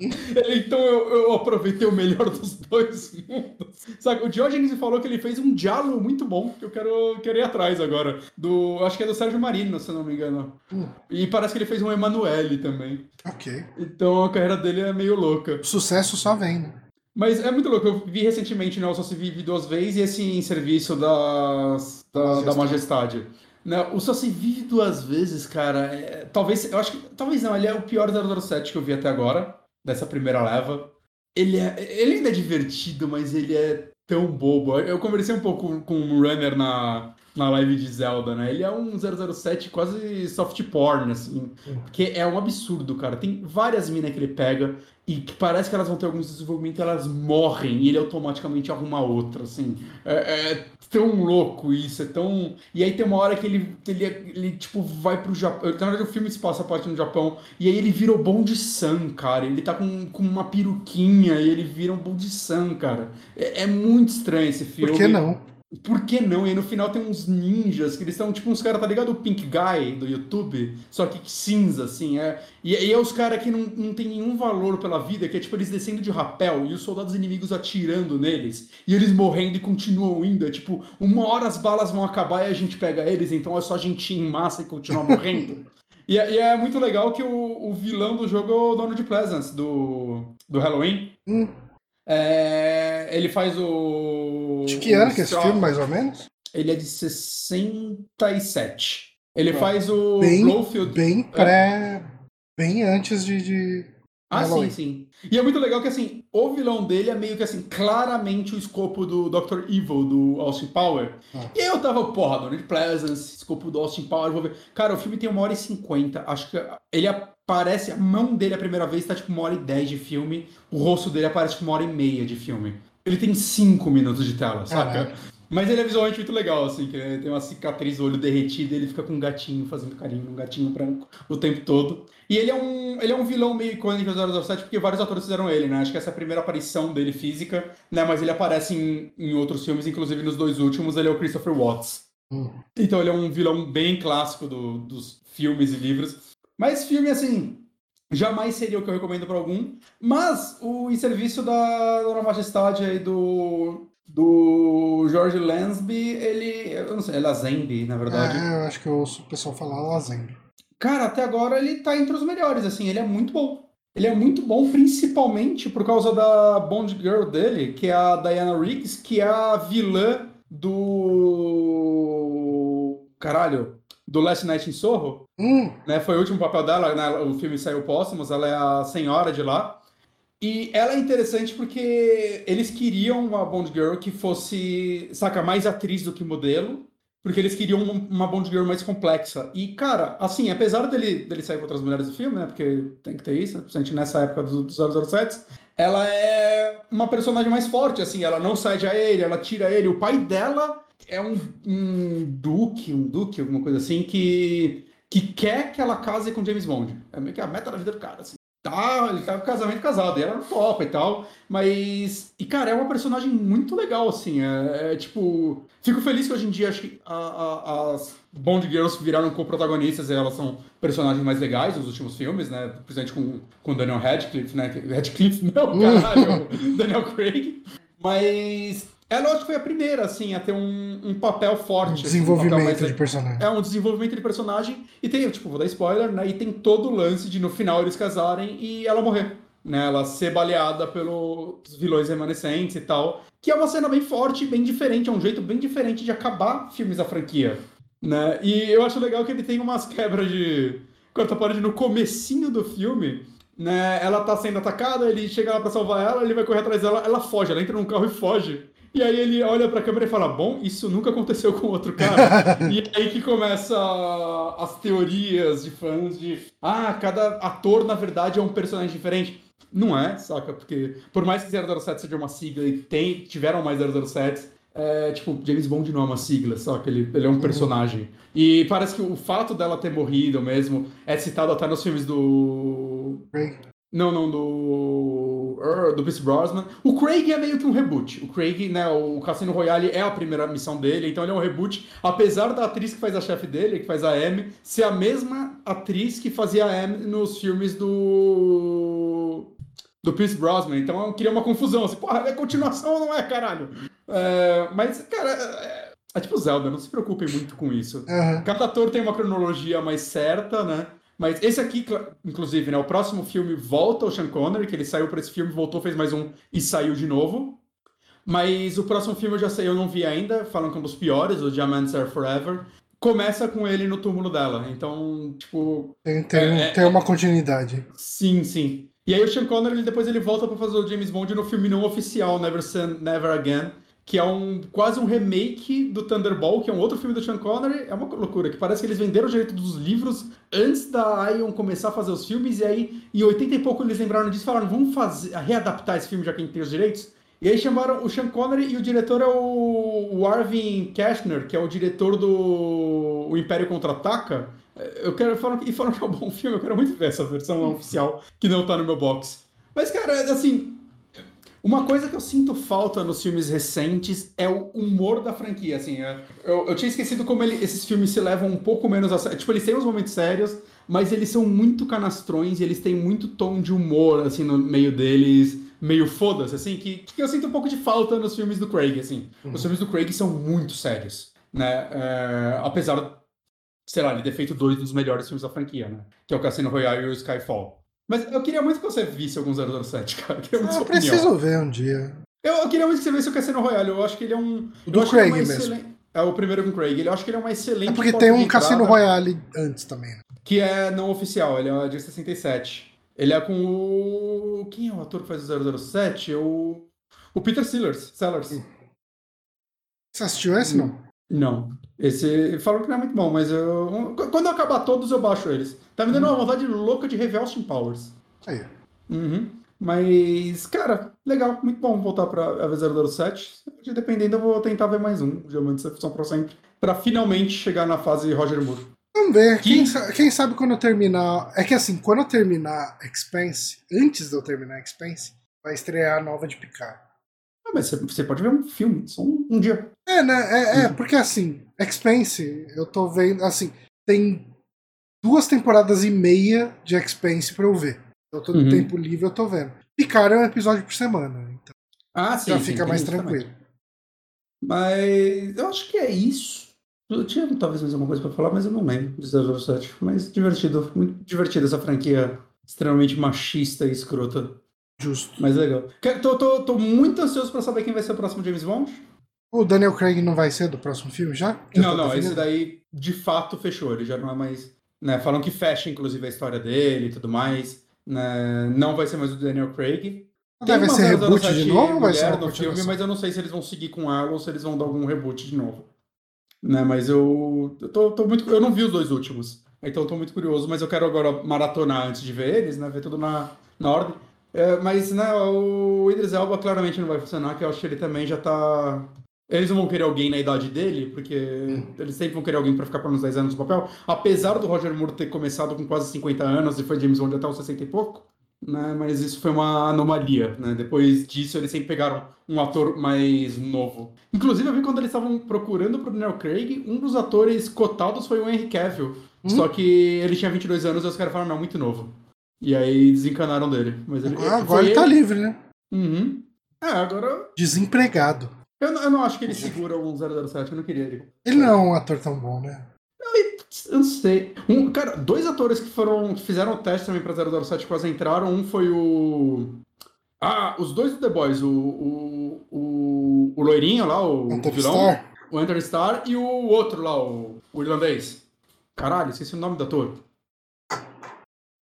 então eu, eu, aproveitei o melhor dos dois mundos. Sabe, o Diogenes falou que ele fez um diálogo muito bom, que eu quero, quero ir atrás agora. Do, acho que é do Sérgio Marino, se não me engano. Hum. E parece que ele fez um Emanuele também. Ok. Então a carreira dele é meio louca. O sucesso só vem, né? Mas é muito louco. Eu vi recentemente, né? Eu só se vive duas vezes e esse em serviço das, da, Majestade. da Majestade. Né, o Só Se Vive Duas Vezes, cara, é, talvez, eu acho que, talvez não, ele é o pior 007 que eu vi até agora dessa primeira leva. Ele, é, ele ainda é divertido, mas ele é tão bobo. Eu conversei um pouco com o Runner na, na live de Zelda, né? Ele é um 007 quase soft porn, assim. Porque é um absurdo, cara. Tem várias minas que ele pega e que parece que elas vão ter alguns desenvolvimentos elas morrem e ele automaticamente arruma outra, assim. É, é, tão louco isso, é tão. E aí tem uma hora que ele, ele, ele tipo, vai pro Japão. Na verdade, o filme se passa a parte no Japão. E aí ele vira o Bond San, cara. Ele tá com, com uma peruquinha e ele vira um Bond San, cara. É, é muito estranho esse filme. Por que não? Por que não? E aí no final tem uns ninjas que eles são tipo uns caras, tá ligado? O Pink Guy do YouTube, só que cinza, assim. É. E aí é os caras que não, não tem nenhum valor pela vida, que é tipo eles descendo de rapel e os soldados inimigos atirando neles e eles morrendo e continuam indo. É tipo, uma hora as balas vão acabar e a gente pega eles, então é só a gente ir em massa e continuar morrendo. e, é, e, é muito legal que o, o vilão do jogo é o Donald Pleasance, do, do Halloween. Hum. É, ele faz o. De que ano que é esse filme, mais ou menos? Ele é de 67. Ele ah, faz o bem, Blowfield. Bem pré. Bem antes de. de... Ah, Halloween. sim, sim. E é muito legal que, assim, o vilão dele é meio que, assim, claramente o escopo do Dr. Evil, do Austin Power. Ah. E eu tava, porra, Donald Pleasance, escopo do Austin Power, vou ver. Cara, o filme tem uma hora e cinquenta. Acho que ele aparece, a mão dele a primeira vez tá, tipo, uma hora e dez de filme. O rosto dele aparece, tipo, uma hora e meia de filme. Ele tem cinco minutos de tela, saca? Mas ele é visualmente muito legal, assim, que tem uma cicatriz, olho derretido, e ele fica com um gatinho fazendo carinho, um gatinho branco o tempo todo. E ele é um, ele é um vilão meio icônico do 007, porque vários atores fizeram ele, né? Acho que essa é a primeira aparição dele física, né? Mas ele aparece em, em outros filmes, inclusive nos dois últimos, ele é o Christopher Watts. Hum. Então ele é um vilão bem clássico do, dos filmes e livros. Mas filme, assim, jamais seria o que eu recomendo para algum. Mas o em serviço da Dona Majestade aí do do George Lansby, ele. Eu não sei, é Lazenby, na verdade. É, eu acho que eu ouço o pessoal falar Lazenby. Cara, até agora ele tá entre os melhores, assim, ele é muito bom. Ele é muito bom, principalmente por causa da Bond Girl dele, que é a Diana Riggs, que é a vilã do. Caralho, do Last Night in Soho. Hum. Né, foi o último papel dela, né, o filme saiu póstumos, ela é a senhora de lá. E ela é interessante porque eles queriam uma Bond Girl que fosse, saca, mais atriz do que modelo. porque eles queriam uma, uma Bond Girl mais complexa. E, cara, assim, apesar dele, dele sair com outras mulheres do filme, né? Porque tem que ter isso, principalmente nessa época dos do 007, ela é uma personagem mais forte, assim, ela não cede a ele, ela tira ele. O pai dela é um, um duque, um duque, alguma coisa assim, que, que quer que ela case com James Bond. É meio que a meta da vida do cara, assim tá, ele tá com casamento casado, e ela não topa e tal, mas, e cara, é uma personagem muito legal, assim, é, é tipo, fico feliz que hoje em dia acho que a, a, as Bond Girls viraram co-protagonistas e elas são personagens mais legais nos últimos filmes, né, principalmente com, com Daniel Radcliffe, né, Radcliffe, não, caralho, Daniel Craig, mas ela acho que foi a primeira, assim, a ter um, um papel forte. Um desenvolvimento assim, um de personagem. É, um desenvolvimento de personagem. E tem, tipo, vou dar spoiler, né? E tem todo o lance de no final eles casarem e ela morrer. Né, ela ser baleada pelos vilões remanescentes e tal. Que é uma cena bem forte, bem diferente, é um jeito bem diferente de acabar filmes da franquia. Né? E eu acho legal que ele tem umas quebras de quarta parede no comecinho do filme. Né? Ela tá sendo atacada, ele chega lá pra salvar ela, ele vai correr atrás dela, ela foge, ela entra num carro e foge. E aí ele olha pra câmera e fala: Bom, isso nunca aconteceu com outro cara. e aí que começa as teorias de fãs de ah, cada ator, na verdade, é um personagem diferente. Não é, saca? Porque por mais que 007 seja uma sigla e tem, tiveram mais 007, é, tipo, James Bond não é uma sigla, saca? Ele, ele é um uhum. personagem. E parece que o fato dela ter morrido mesmo é citado até nos filmes do. Não, não, do. Do Pierce Brosnan. O Craig é meio que um reboot. O Craig, né, o Cassino Royale é a primeira missão dele, então ele é um reboot, apesar da atriz que faz a chefe dele, que faz a M, ser a mesma atriz que fazia a M nos filmes do. do Pierce Brosnan. Então eu queria uma confusão, assim, porra, é continuação ou não é, caralho? É, mas, cara. É, é tipo Zelda, não se preocupem muito com isso. Uhum. Cada ator tem uma cronologia mais certa, né? Mas esse aqui, inclusive, né? O próximo filme volta ao Sean Connery, que ele saiu para esse filme, voltou, fez mais um e saiu de novo. Mas o próximo filme eu já sei, eu não vi ainda, falam que é um dos piores, o Diamonds Are Forever. Começa com ele no túmulo dela. Então, tipo. Tem, tem, é, tem uma continuidade. Sim, sim. E aí o Sean Connery depois ele volta para fazer o James Bond no filme não oficial, Never Never Again que é um quase um remake do Thunderball, que é um outro filme do Sean Connery. É uma loucura, que parece que eles venderam o direito dos livros antes da Ion começar a fazer os filmes, e aí em 80 e pouco eles lembraram disso e falaram, vamos fazer, readaptar esse filme já que a gente tem os direitos. E aí chamaram o Sean Connery e o diretor é o, Arvin Kashner, que é o diretor do o Império Contra-Ataca. Eu quero falar e falam que é um bom filme, eu quero muito ver essa versão oficial que não tá no meu box. Mas, cara, assim, uma coisa que eu sinto falta nos filmes recentes é o humor da franquia, assim. É, eu, eu tinha esquecido como ele, esses filmes se levam um pouco menos a sério. Tipo, eles têm uns momentos sérios, mas eles são muito canastrões e eles têm muito tom de humor, assim, no meio deles, meio foda-se, assim, que, que eu sinto um pouco de falta nos filmes do Craig, assim. Uhum. Os filmes do Craig são muito sérios, né? É, apesar, sei lá, de ter feito dois dos melhores filmes da franquia, né? Que é o Cassino Royale e o Skyfall. Mas eu queria muito que você visse algum 007, cara. Eu, eu ah, preciso ver um dia. Eu, eu, queria muito que você visse o Cassino Royale. Eu acho que ele é um. Do Craig é mesmo. Excelente... É o primeiro com o Craig. Eu acho que ele é uma excelente. É porque tem um Cassino Royale antes também. Né? Que é não oficial, ele é de 67. Ele é com o. Quem é o ator que faz o 007? É o. O Peter Sellers. Sellers. Você assistiu esse, não? Não. Esse falou que não é muito bom, mas eu. Quando eu acabar todos, eu baixo eles. Tá me dando uma vontade louca de rever Austin Powers. Aí. Uhum. Mas, cara, legal, muito bom voltar pra AV007. Dependendo, eu vou tentar ver mais um, Diamante Decepção para sempre, pra finalmente chegar na fase Roger Moore. Vamos ver, quem, quem, sabe quando eu terminar. É que assim, quando eu terminar Expense, antes de eu terminar Expense, vai estrear a nova de Picard. Mas você pode ver um filme, só um, um dia. É, né? É, é, porque assim, Expense, eu tô vendo, assim, tem duas temporadas e meia de Expense pra eu ver. Eu tô no uhum. tempo livre, eu tô vendo. Picard é um episódio por semana, então ah, sim, já sim, fica mais tranquilo. Também. Mas eu acho que é isso. Eu tinha talvez mais alguma coisa pra falar, mas eu não lembro de 007. Mas divertido, muito divertido essa franquia extremamente machista e escrota. Justo. Mas legal. Tô, tô, tô muito ansioso pra saber quem vai ser o próximo James Bond. O Daniel Craig não vai ser do próximo filme já? já não, não, esse daí de fato fechou. Ele já não é mais. Né, falam que fecha, inclusive, a história dele e tudo mais. Né, não vai ser mais o Daniel Craig. Deve ser reboot de novo vai ser no filme, mas eu não sei se eles vão seguir com ela ou se eles vão dar algum reboot de novo. né? Mas eu, eu tô, tô muito. Eu não vi os dois últimos. Então eu tô muito curioso, mas eu quero agora maratonar antes de ver eles, né? Ver tudo na, na ordem. É, mas né, o Idris Elba claramente não vai funcionar, que eu acho que ele também já tá. Eles não vão querer alguém na idade dele, porque eles sempre vão querer alguém para ficar por uns 10 anos no papel. Apesar do Roger Moore ter começado com quase 50 anos e foi James Bond até uns 60 e pouco, né? Mas isso foi uma anomalia, né? Depois disso, eles sempre pegaram um ator mais novo. Inclusive, eu vi quando eles estavam procurando pro Daniel Craig, um dos atores cotados foi o Henry Cavill. Hum? Só que ele tinha 22 anos e os caras falaram, não, muito novo. E aí desencanaram dele. Mas ele, ah, agora ele tá livre, né? Uhum. É, agora... Desempregado. Eu, eu não acho que ele segura um 007, eu não queria ele. Ele não é um ator tão bom, né? Eu não sei. Um, cara, dois atores que foram fizeram o teste também pra 007 quase entraram. Um foi o. Ah, os dois do The Boys. O, o, o, o loirinho lá, o, o vilão. Star. O Enter Star e o outro lá, o, o irlandês. Caralho, esqueci o nome do ator.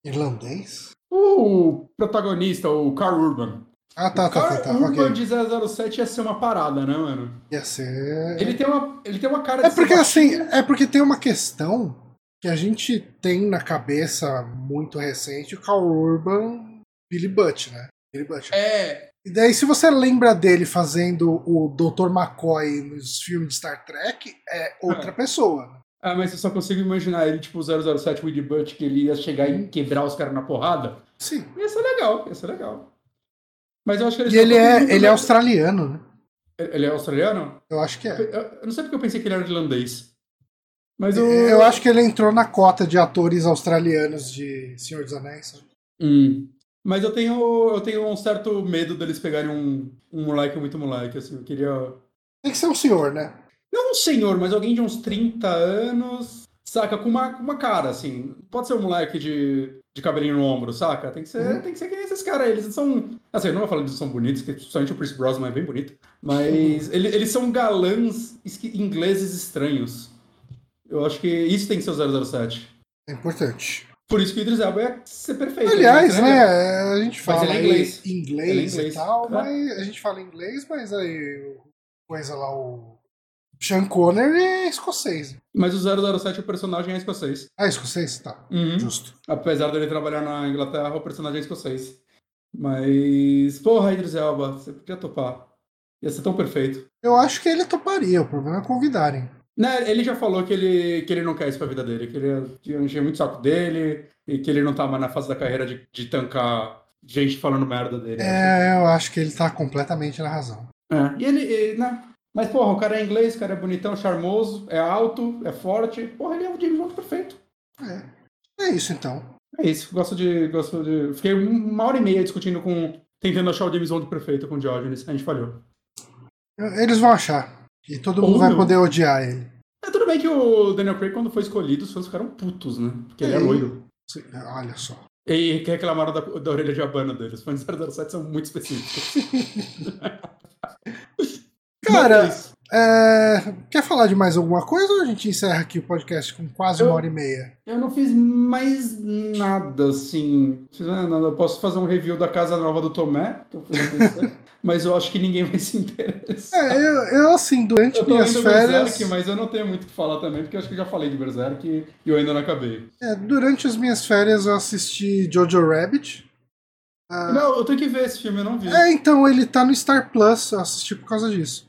Irlandês? O protagonista, o Carl Urban. Ah, tá, tá, tá. tá, O okay. de 007 ia ser uma parada, né, mano? Ia ser. Ele tem uma, ele tem uma cara É porque assim, é porque tem uma questão que a gente tem na cabeça muito recente o Carl Urban Billy Butt, né? Billy Butt. É. E daí, se você lembra dele fazendo o Dr. McCoy nos filmes de Star Trek, é outra é. pessoa. Né? Ah, mas eu só consigo imaginar ele, tipo, 007 Billy Butt, que ele ia chegar e quebrar os caras na porrada. Sim. Ia ser legal, ia ser legal. Mas eu acho que ele E ele é, ele é australiano, né? Ele é australiano? Eu acho que é. Eu, não sei porque eu pensei que ele era irlandês. Mas eu... eu acho que ele entrou na cota de atores australianos de Senhor dos Anéis. Hum. Mas eu tenho, eu tenho um certo medo deles pegarem um, um moleque muito moleque, assim. Eu queria. Tem que ser um senhor, né? Não um senhor, mas alguém de uns 30 anos, saca? Com uma, uma cara, assim. Pode ser um moleque de de cabelinho no ombro, saca? Tem que ser, uhum. tem que ser que esses caras. Eles são. Assim, eu não vou falar que eles são bonitos, que somente o Chris Brosnan é bem bonito. Mas uhum. ele, eles são galãs ingleses estranhos. Eu acho que isso tem que ser o 007. É importante. Por isso que o Idris Elba é ser perfeito. Aliás, né, a gente fala mas ele é inglês. inglês, é inglês e tal, é. mas a gente fala inglês, mas aí coisa lá, o Sean Connery é escocês. Mas o 007, o personagem é escocês. Ah, escocês? Tá. Uhum. Justo. Apesar dele trabalhar na Inglaterra, o personagem é escocês. Mas, porra, Idris Elba, você podia topar. Ia ser tão perfeito. Eu acho que ele toparia, o problema é convidarem. Né, ele já falou que ele, que ele não quer isso pra vida dele, que ele encheu muito saco dele e que ele não tá mais na fase da carreira de, de tancar gente falando merda dele. É, eu acho que ele tá completamente na razão. É, e ele, né, mas, porra, o cara é inglês, o cara é bonitão, charmoso, é alto, é forte. Porra, ele é o James Bond perfeito. É. É isso então. É isso. Gosto de. Gosto de. Fiquei uma hora e meia discutindo com. tentando achar o James Bond perfeito com o Diogenes. A gente falhou. Eles vão achar. E todo mundo Ou vai não. poder odiar ele. É tudo bem que o Daniel Craig, quando foi escolhido, os fãs ficaram putos, né? Porque ele é loiro. Sim, olha só. E que reclamaram da, da orelha de abana dele. Os fãs de 007 são muito específicos. Cara, é, quer falar de mais alguma coisa ou a gente encerra aqui o podcast com quase uma hora e meia? Eu não fiz mais nada, assim. Fiz nada. Eu posso fazer um review da casa nova do Tomé, mas eu acho que ninguém vai se interessar. É, eu, eu assim, durante eu minhas férias. Berserk, mas eu não tenho muito o que falar também, porque eu acho que eu já falei de Berserk e eu ainda não acabei. É, durante as minhas férias eu assisti Jojo Rabbit. Ah, não, eu tenho que ver esse filme, eu não vi. É, então ele tá no Star Plus, eu assisti por causa disso.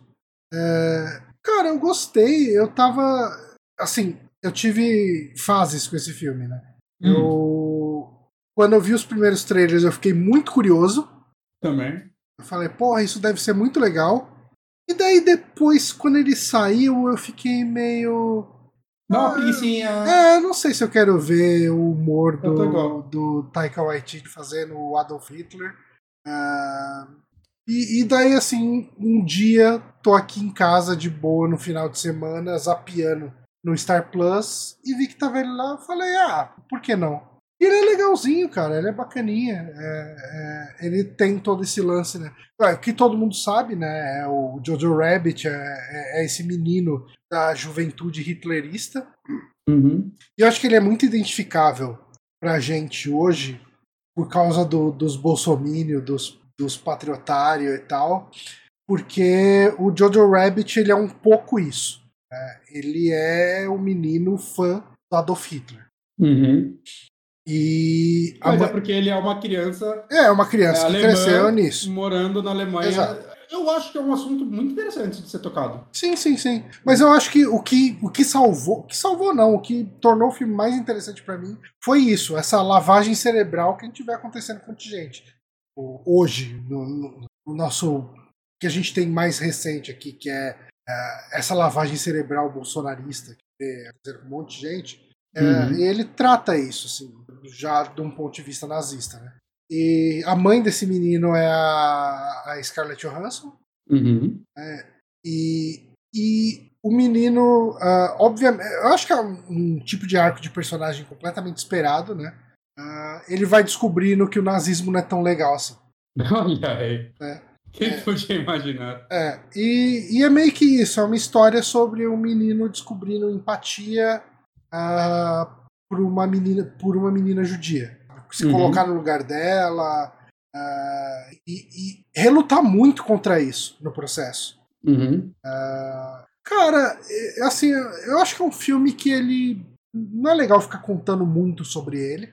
É, cara, eu gostei. Eu tava. Assim, eu tive fases com esse filme, né? Hum. Eu. Quando eu vi os primeiros trailers, eu fiquei muito curioso. Também. Eu falei, porra, isso deve ser muito legal. E daí depois, quando ele saiu, eu fiquei meio. Dá uma preguiçinha. É, não sei se eu quero ver o humor do, do Taika Waititi fazendo o Adolf Hitler. Uh, e, e, daí, assim, um dia tô aqui em casa de boa no final de semana, zapiando no Star Plus e vi que tava ele lá. Falei, ah, por que não? E ele é legalzinho, cara, ele é bacaninha. É, é, ele tem todo esse lance, né? É, que todo mundo sabe, né? É o Jojo Rabbit, é, é, é esse menino da juventude hitlerista. Uhum. E eu acho que ele é muito identificável pra gente hoje por causa do, dos bolsomínios, dos dos patriotários e tal, porque o Jojo Rabbit ele é um pouco isso. É, ele é o menino fã do Adolf Hitler. Uhum. E a Mas é mãe- porque ele é uma criança é uma criança é, que alemã, cresceu nisso. morando na Alemanha. Exato. Eu acho que é um assunto muito interessante de ser tocado. Sim, sim, sim. Mas eu acho que o que, o que salvou, o que salvou não, o que tornou o filme mais interessante pra mim foi isso, essa lavagem cerebral que a gente vê acontecendo com gente. Hoje, no, no- no nosso. que a gente tem mais recente aqui, que é, é, essa lavagem cerebral bolsonarista que com um monte de gente. é, Uhum. ele trata isso, assim, já de um ponto de vista nazista, né? E a mãe desse menino é a, a Scarlett Johansson. Uhum. E, e o menino, ah, obviamente, eu acho que é um, um tipo de arco de personagem completamente esperado, né? Ah, ele vai descobrindo que o nazismo não é tão legal assim. Olha aí. É. Quem É. podia imaginar? É, e, e é meio que isso, é uma história sobre um menino descobrindo empatia ah, por, uma menina, por uma menina judia. Se Uhum. colocar no lugar dela ah, e, e relutar muito contra isso no processo. Uhum. Cara, é, assim, eu acho que é um filme que ele. Não é legal ficar contando muito sobre ele.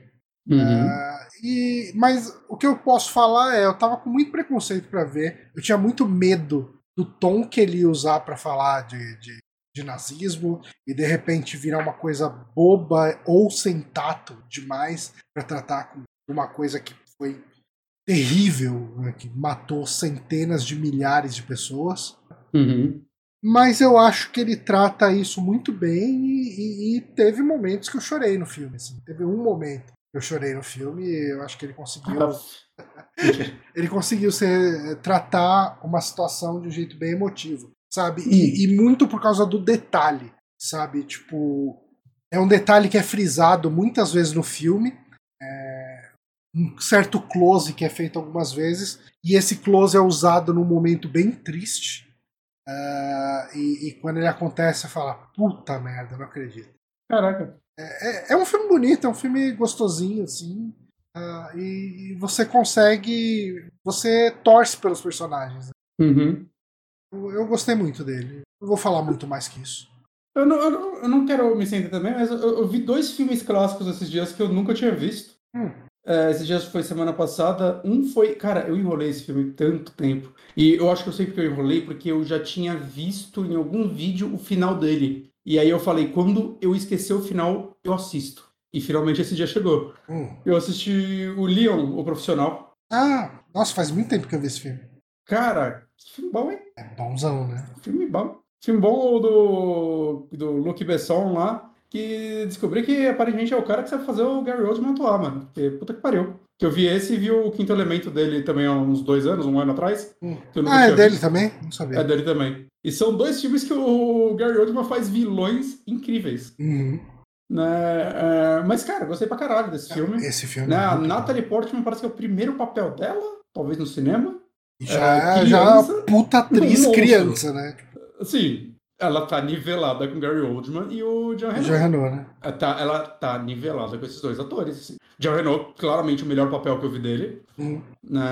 Uhum. Ah, e, mas o que eu posso falar é, eu tava com muito preconceito pra ver. Eu tinha muito medo do tom que ele ia usar pra falar de, de, de nazismo e de repente virar uma coisa boba ou sem tato demais pra tratar com uma coisa que foi terrível, né, que matou centenas de milhares de pessoas. Uhum. Mas eu acho que ele trata isso muito bem e, e- e teve momentos que eu chorei no filme. Assim. Teve um momento eu chorei no filme e eu acho que ele conseguiu. ele conseguiu ser, tratar uma situação de um jeito bem emotivo, sabe? E, e muito por causa do detalhe, sabe? Tipo, é um detalhe que é frisado muitas vezes no filme. é, um certo close que é feito algumas vezes, e esse close é usado num momento bem triste. Ah, e, e quando ele acontece, você fala, puta merda, não acredito. Caraca. É, é um filme bonito, é um filme gostosinho, assim. ah, e, e você consegue. Você torce pelos personagens. né? Uhum. Eu, eu gostei muito dele. Não vou falar muito mais que isso. Eu não, eu, não, eu não quero me sentir também, mas eu, eu vi dois filmes clássicos esses dias que eu nunca tinha visto. Hum. É, esses dias foi semana passada. Um foi. Cara, eu enrolei esse filme tanto tempo. E eu acho que eu sei porque eu enrolei, porque eu já tinha visto em algum vídeo o final dele. E aí eu falei, quando eu esquecer o final, eu assisto. E finalmente esse dia chegou. Hum. Eu assisti o Leon, o profissional. Ah, nossa, faz muito tempo que eu vi esse filme. Cara, que filme bom, hein? É bonzão, né? Filme bom. Filme bom do, do Luc Besson lá, que descobri que aparentemente é o cara que sabe fazer o Gary Oldman atuar, mano. Porque puta que pariu. Que eu vi esse e vi o quinto elemento dele também há uns dois anos, um ano atrás. Hum. Ah, é dele visto. também? Não sabia. É dele também. E são dois filmes que o Gary Oldman faz vilões incríveis. Uhum. Né? É, mas, cara, gostei pra caralho desse filme. Esse filme. Né? é A. Natalie Portman parece que é o primeiro papel dela, talvez no cinema. Já, é, já criança, puta atriz monstro. criança, né? Assim, ela tá nivelada com Gary Oldman e o John Renault. Já Renault, né? Ela tá, ela tá nivelada com esses dois atores. Assim. John Renault, claramente o melhor papel que eu vi dele, Hum. né,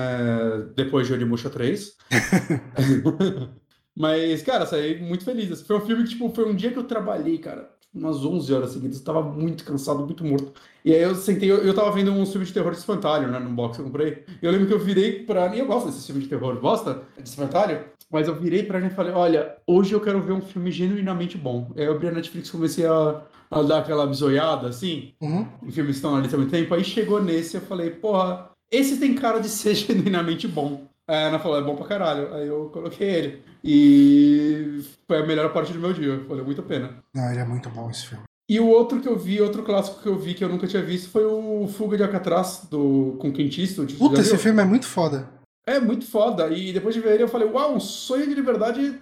depois de Onimusha 3. Mas, cara, saí muito feliz. Assim, Foi um filme que, tipo, foi um dia que eu trabalhei, cara, umas 11 horas seguidas. Eu tava muito cansado, muito morto. E aí eu sentei, eu, eu tava vendo um filme de terror de espantalho, né, num box que eu comprei. E eu lembro que eu virei pra... E eu gosto desse filme de terror, gosta de espantalho? Mas eu virei pra gente e falei, olha, hoje eu quero ver um filme genuinamente bom. Aí eu abri a Netflix e comecei a, a dar aquela bisoiada, assim, Uhum. em filmes estão lista há muito tempo. Aí chegou nesse, eu falei, porra, esse tem cara de ser genuinamente bom. Aí a Ana falou, é bom pra caralho. Aí eu coloquei ele. E foi a melhor parte do meu dia. Valeu muito a pena. Não, ele é muito bom esse filme. E o outro que eu vi, outro clássico que eu vi que eu nunca tinha visto foi o Fuga de Alcatraz, do, com Clint Eastwood. Puta, esse filme é muito foda. É muito foda. E depois de ver ele, eu falei, uau, um sonho de liberdade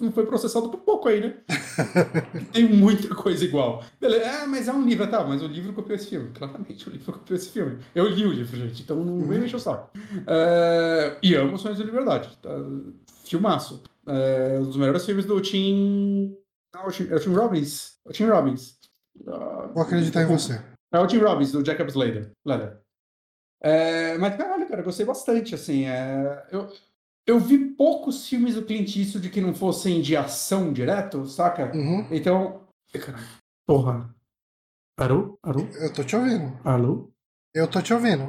não foi processado por pouco aí, né? Tem muita coisa igual. Beleza, ah, mas é um livro, tá, mas o livro copiou esse filme. Claramente, o livro copiou esse filme. Eu li o livro, gente, então não vem me encher o saco. É, e amo Sonhos de Liberdade. Tá? Filmaço. É, um dos melhores filmes do Tim... Não, o Tim, é o Tim Robbins. O Tim Robbins. Ah, Vou acreditar em você. é o Tim Robbins, do Jacob Slater. Leather. É, mas, caralho, cara, gostei bastante, assim. é, eu, eu vi poucos filmes do Clint Eastwood que não fossem de ação direto, saca? Uhum. Então. Porra. Alô? Alô? Eu tô te ouvindo. Alô? Eu tô te ouvindo.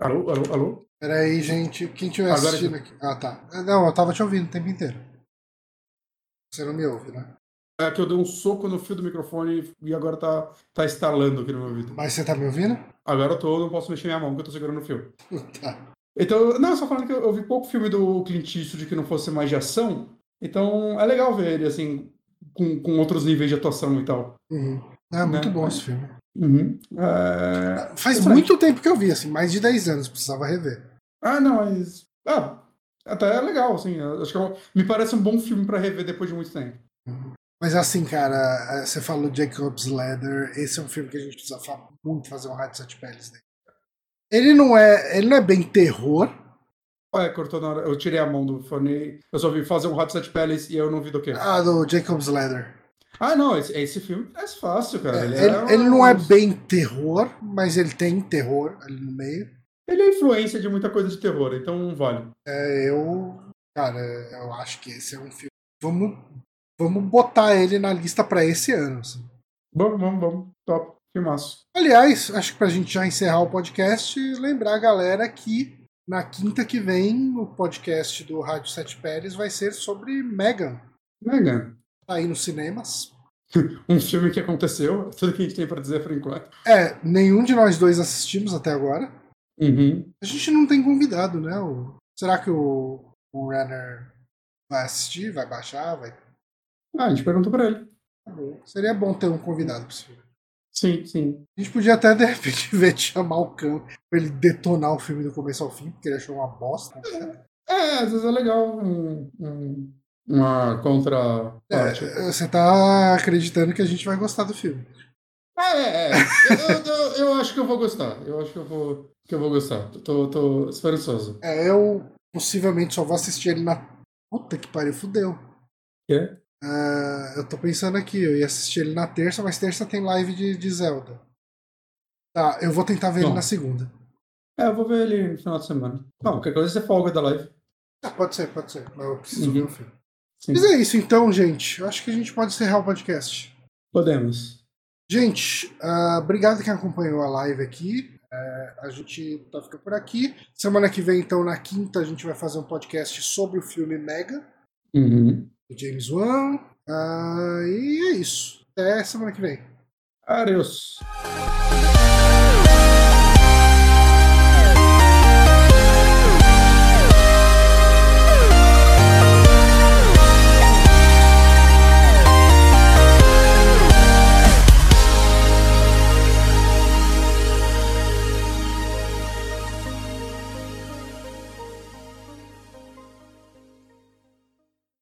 Alô? Alô? Alô? Peraí, gente. Quem tiver Agora assistindo aqui. Ah, tá. Não, eu tava te ouvindo o tempo inteiro. Você não me ouve, né? É que eu dei um soco no fio do microfone e agora tá, tá estalando aqui no meu ouvido. Mas você tá me ouvindo? Agora eu tô, não posso mexer minha mão porque eu tô segurando o fio. Tá. Então, não, só falando que eu, eu vi pouco filme do Clint Eastwood que não fosse mais de ação. Então, é legal ver ele, assim, com, com outros níveis de atuação e tal. Uhum. É muito Né? bom esse filme. Uhum. É... Faz Estranho. muito tempo que eu vi, assim, mais de 10 anos, precisava rever. Ah, não, mas. Ah, até é legal, assim. eu Acho que é um- me parece um bom filme pra rever depois de muito tempo. Mas assim, cara, você falou Jacob's Ladder, esse é um filme que a gente precisa fa- muito fazer um rádio sete peles dele. Ele não é, ele não é bem terror, Olha, cortou na hora. Eu tirei a mão do fone. Eu só vi fazer um Hot Set Peles e eu não vi do quê. ah, do Jacob's Ladder. Ah, não, esse, esse filme é fácil, cara. É, Ele, ele, é ele um- não é bem terror, mas ele tem terror ali no meio. Ele é influência de muita coisa de terror, então vale. É, eu, cara, eu acho que esse é um filme. Vamos, vamos botar ele na lista pra esse ano. assim. Vamos, vamos, vamos. Top. Filmaço. Aliás, acho que pra gente já encerrar o podcast, lembrar a galera que na quinta que vem o podcast do Rádio Sete Pérez vai ser sobre Megan. Megan. Tá aí nos cinemas. Um filme que aconteceu. Tudo que a gente tem pra dizer por enquanto. É, nenhum de nós dois assistimos até agora. Uhum. A gente não tem convidado, né? O- Será que o, o Renner vai assistir, vai baixar? Vai... Ah, a gente perguntou pra ele. Tá bom. Seria bom ter um convidado pra esse filme. Sim, sim. A gente podia até, de repente, ver de chamar o Cam pra ele detonar o filme do começo ao fim, porque ele achou uma bosta. É, às vezes é legal um, um- uma contraparte. É, você tá acreditando que a gente vai gostar do filme. É, é, é. Eu, eu- eu acho que eu vou gostar. Eu acho que eu vou, que eu vou gostar. Tô, tô esperançoso. É, eu possivelmente só vou assistir ele na. Puta que pariu, fudeu. Quê? Ah, eu tô pensando aqui, eu ia assistir ele na terça, mas terça tem live de, de Zelda. Tá, eu vou tentar ver ele Bom. na segunda. É, eu vou ver ele no final de semana. Não, qualquer coisa você folga da live. Ah, pode ser, pode ser. Mas eu preciso Uhum. ver o filme. Sim. Mas é isso então, gente. Eu acho que a gente pode encerrar o podcast. Podemos. Gente, ah, obrigado quem acompanhou a live aqui. É, a gente tá ficando por aqui. Semana que vem, então, na quinta, a gente vai fazer um podcast sobre o filme Mega, Uhum do James Wan. Uh, e é isso. Até semana que vem. Adeus.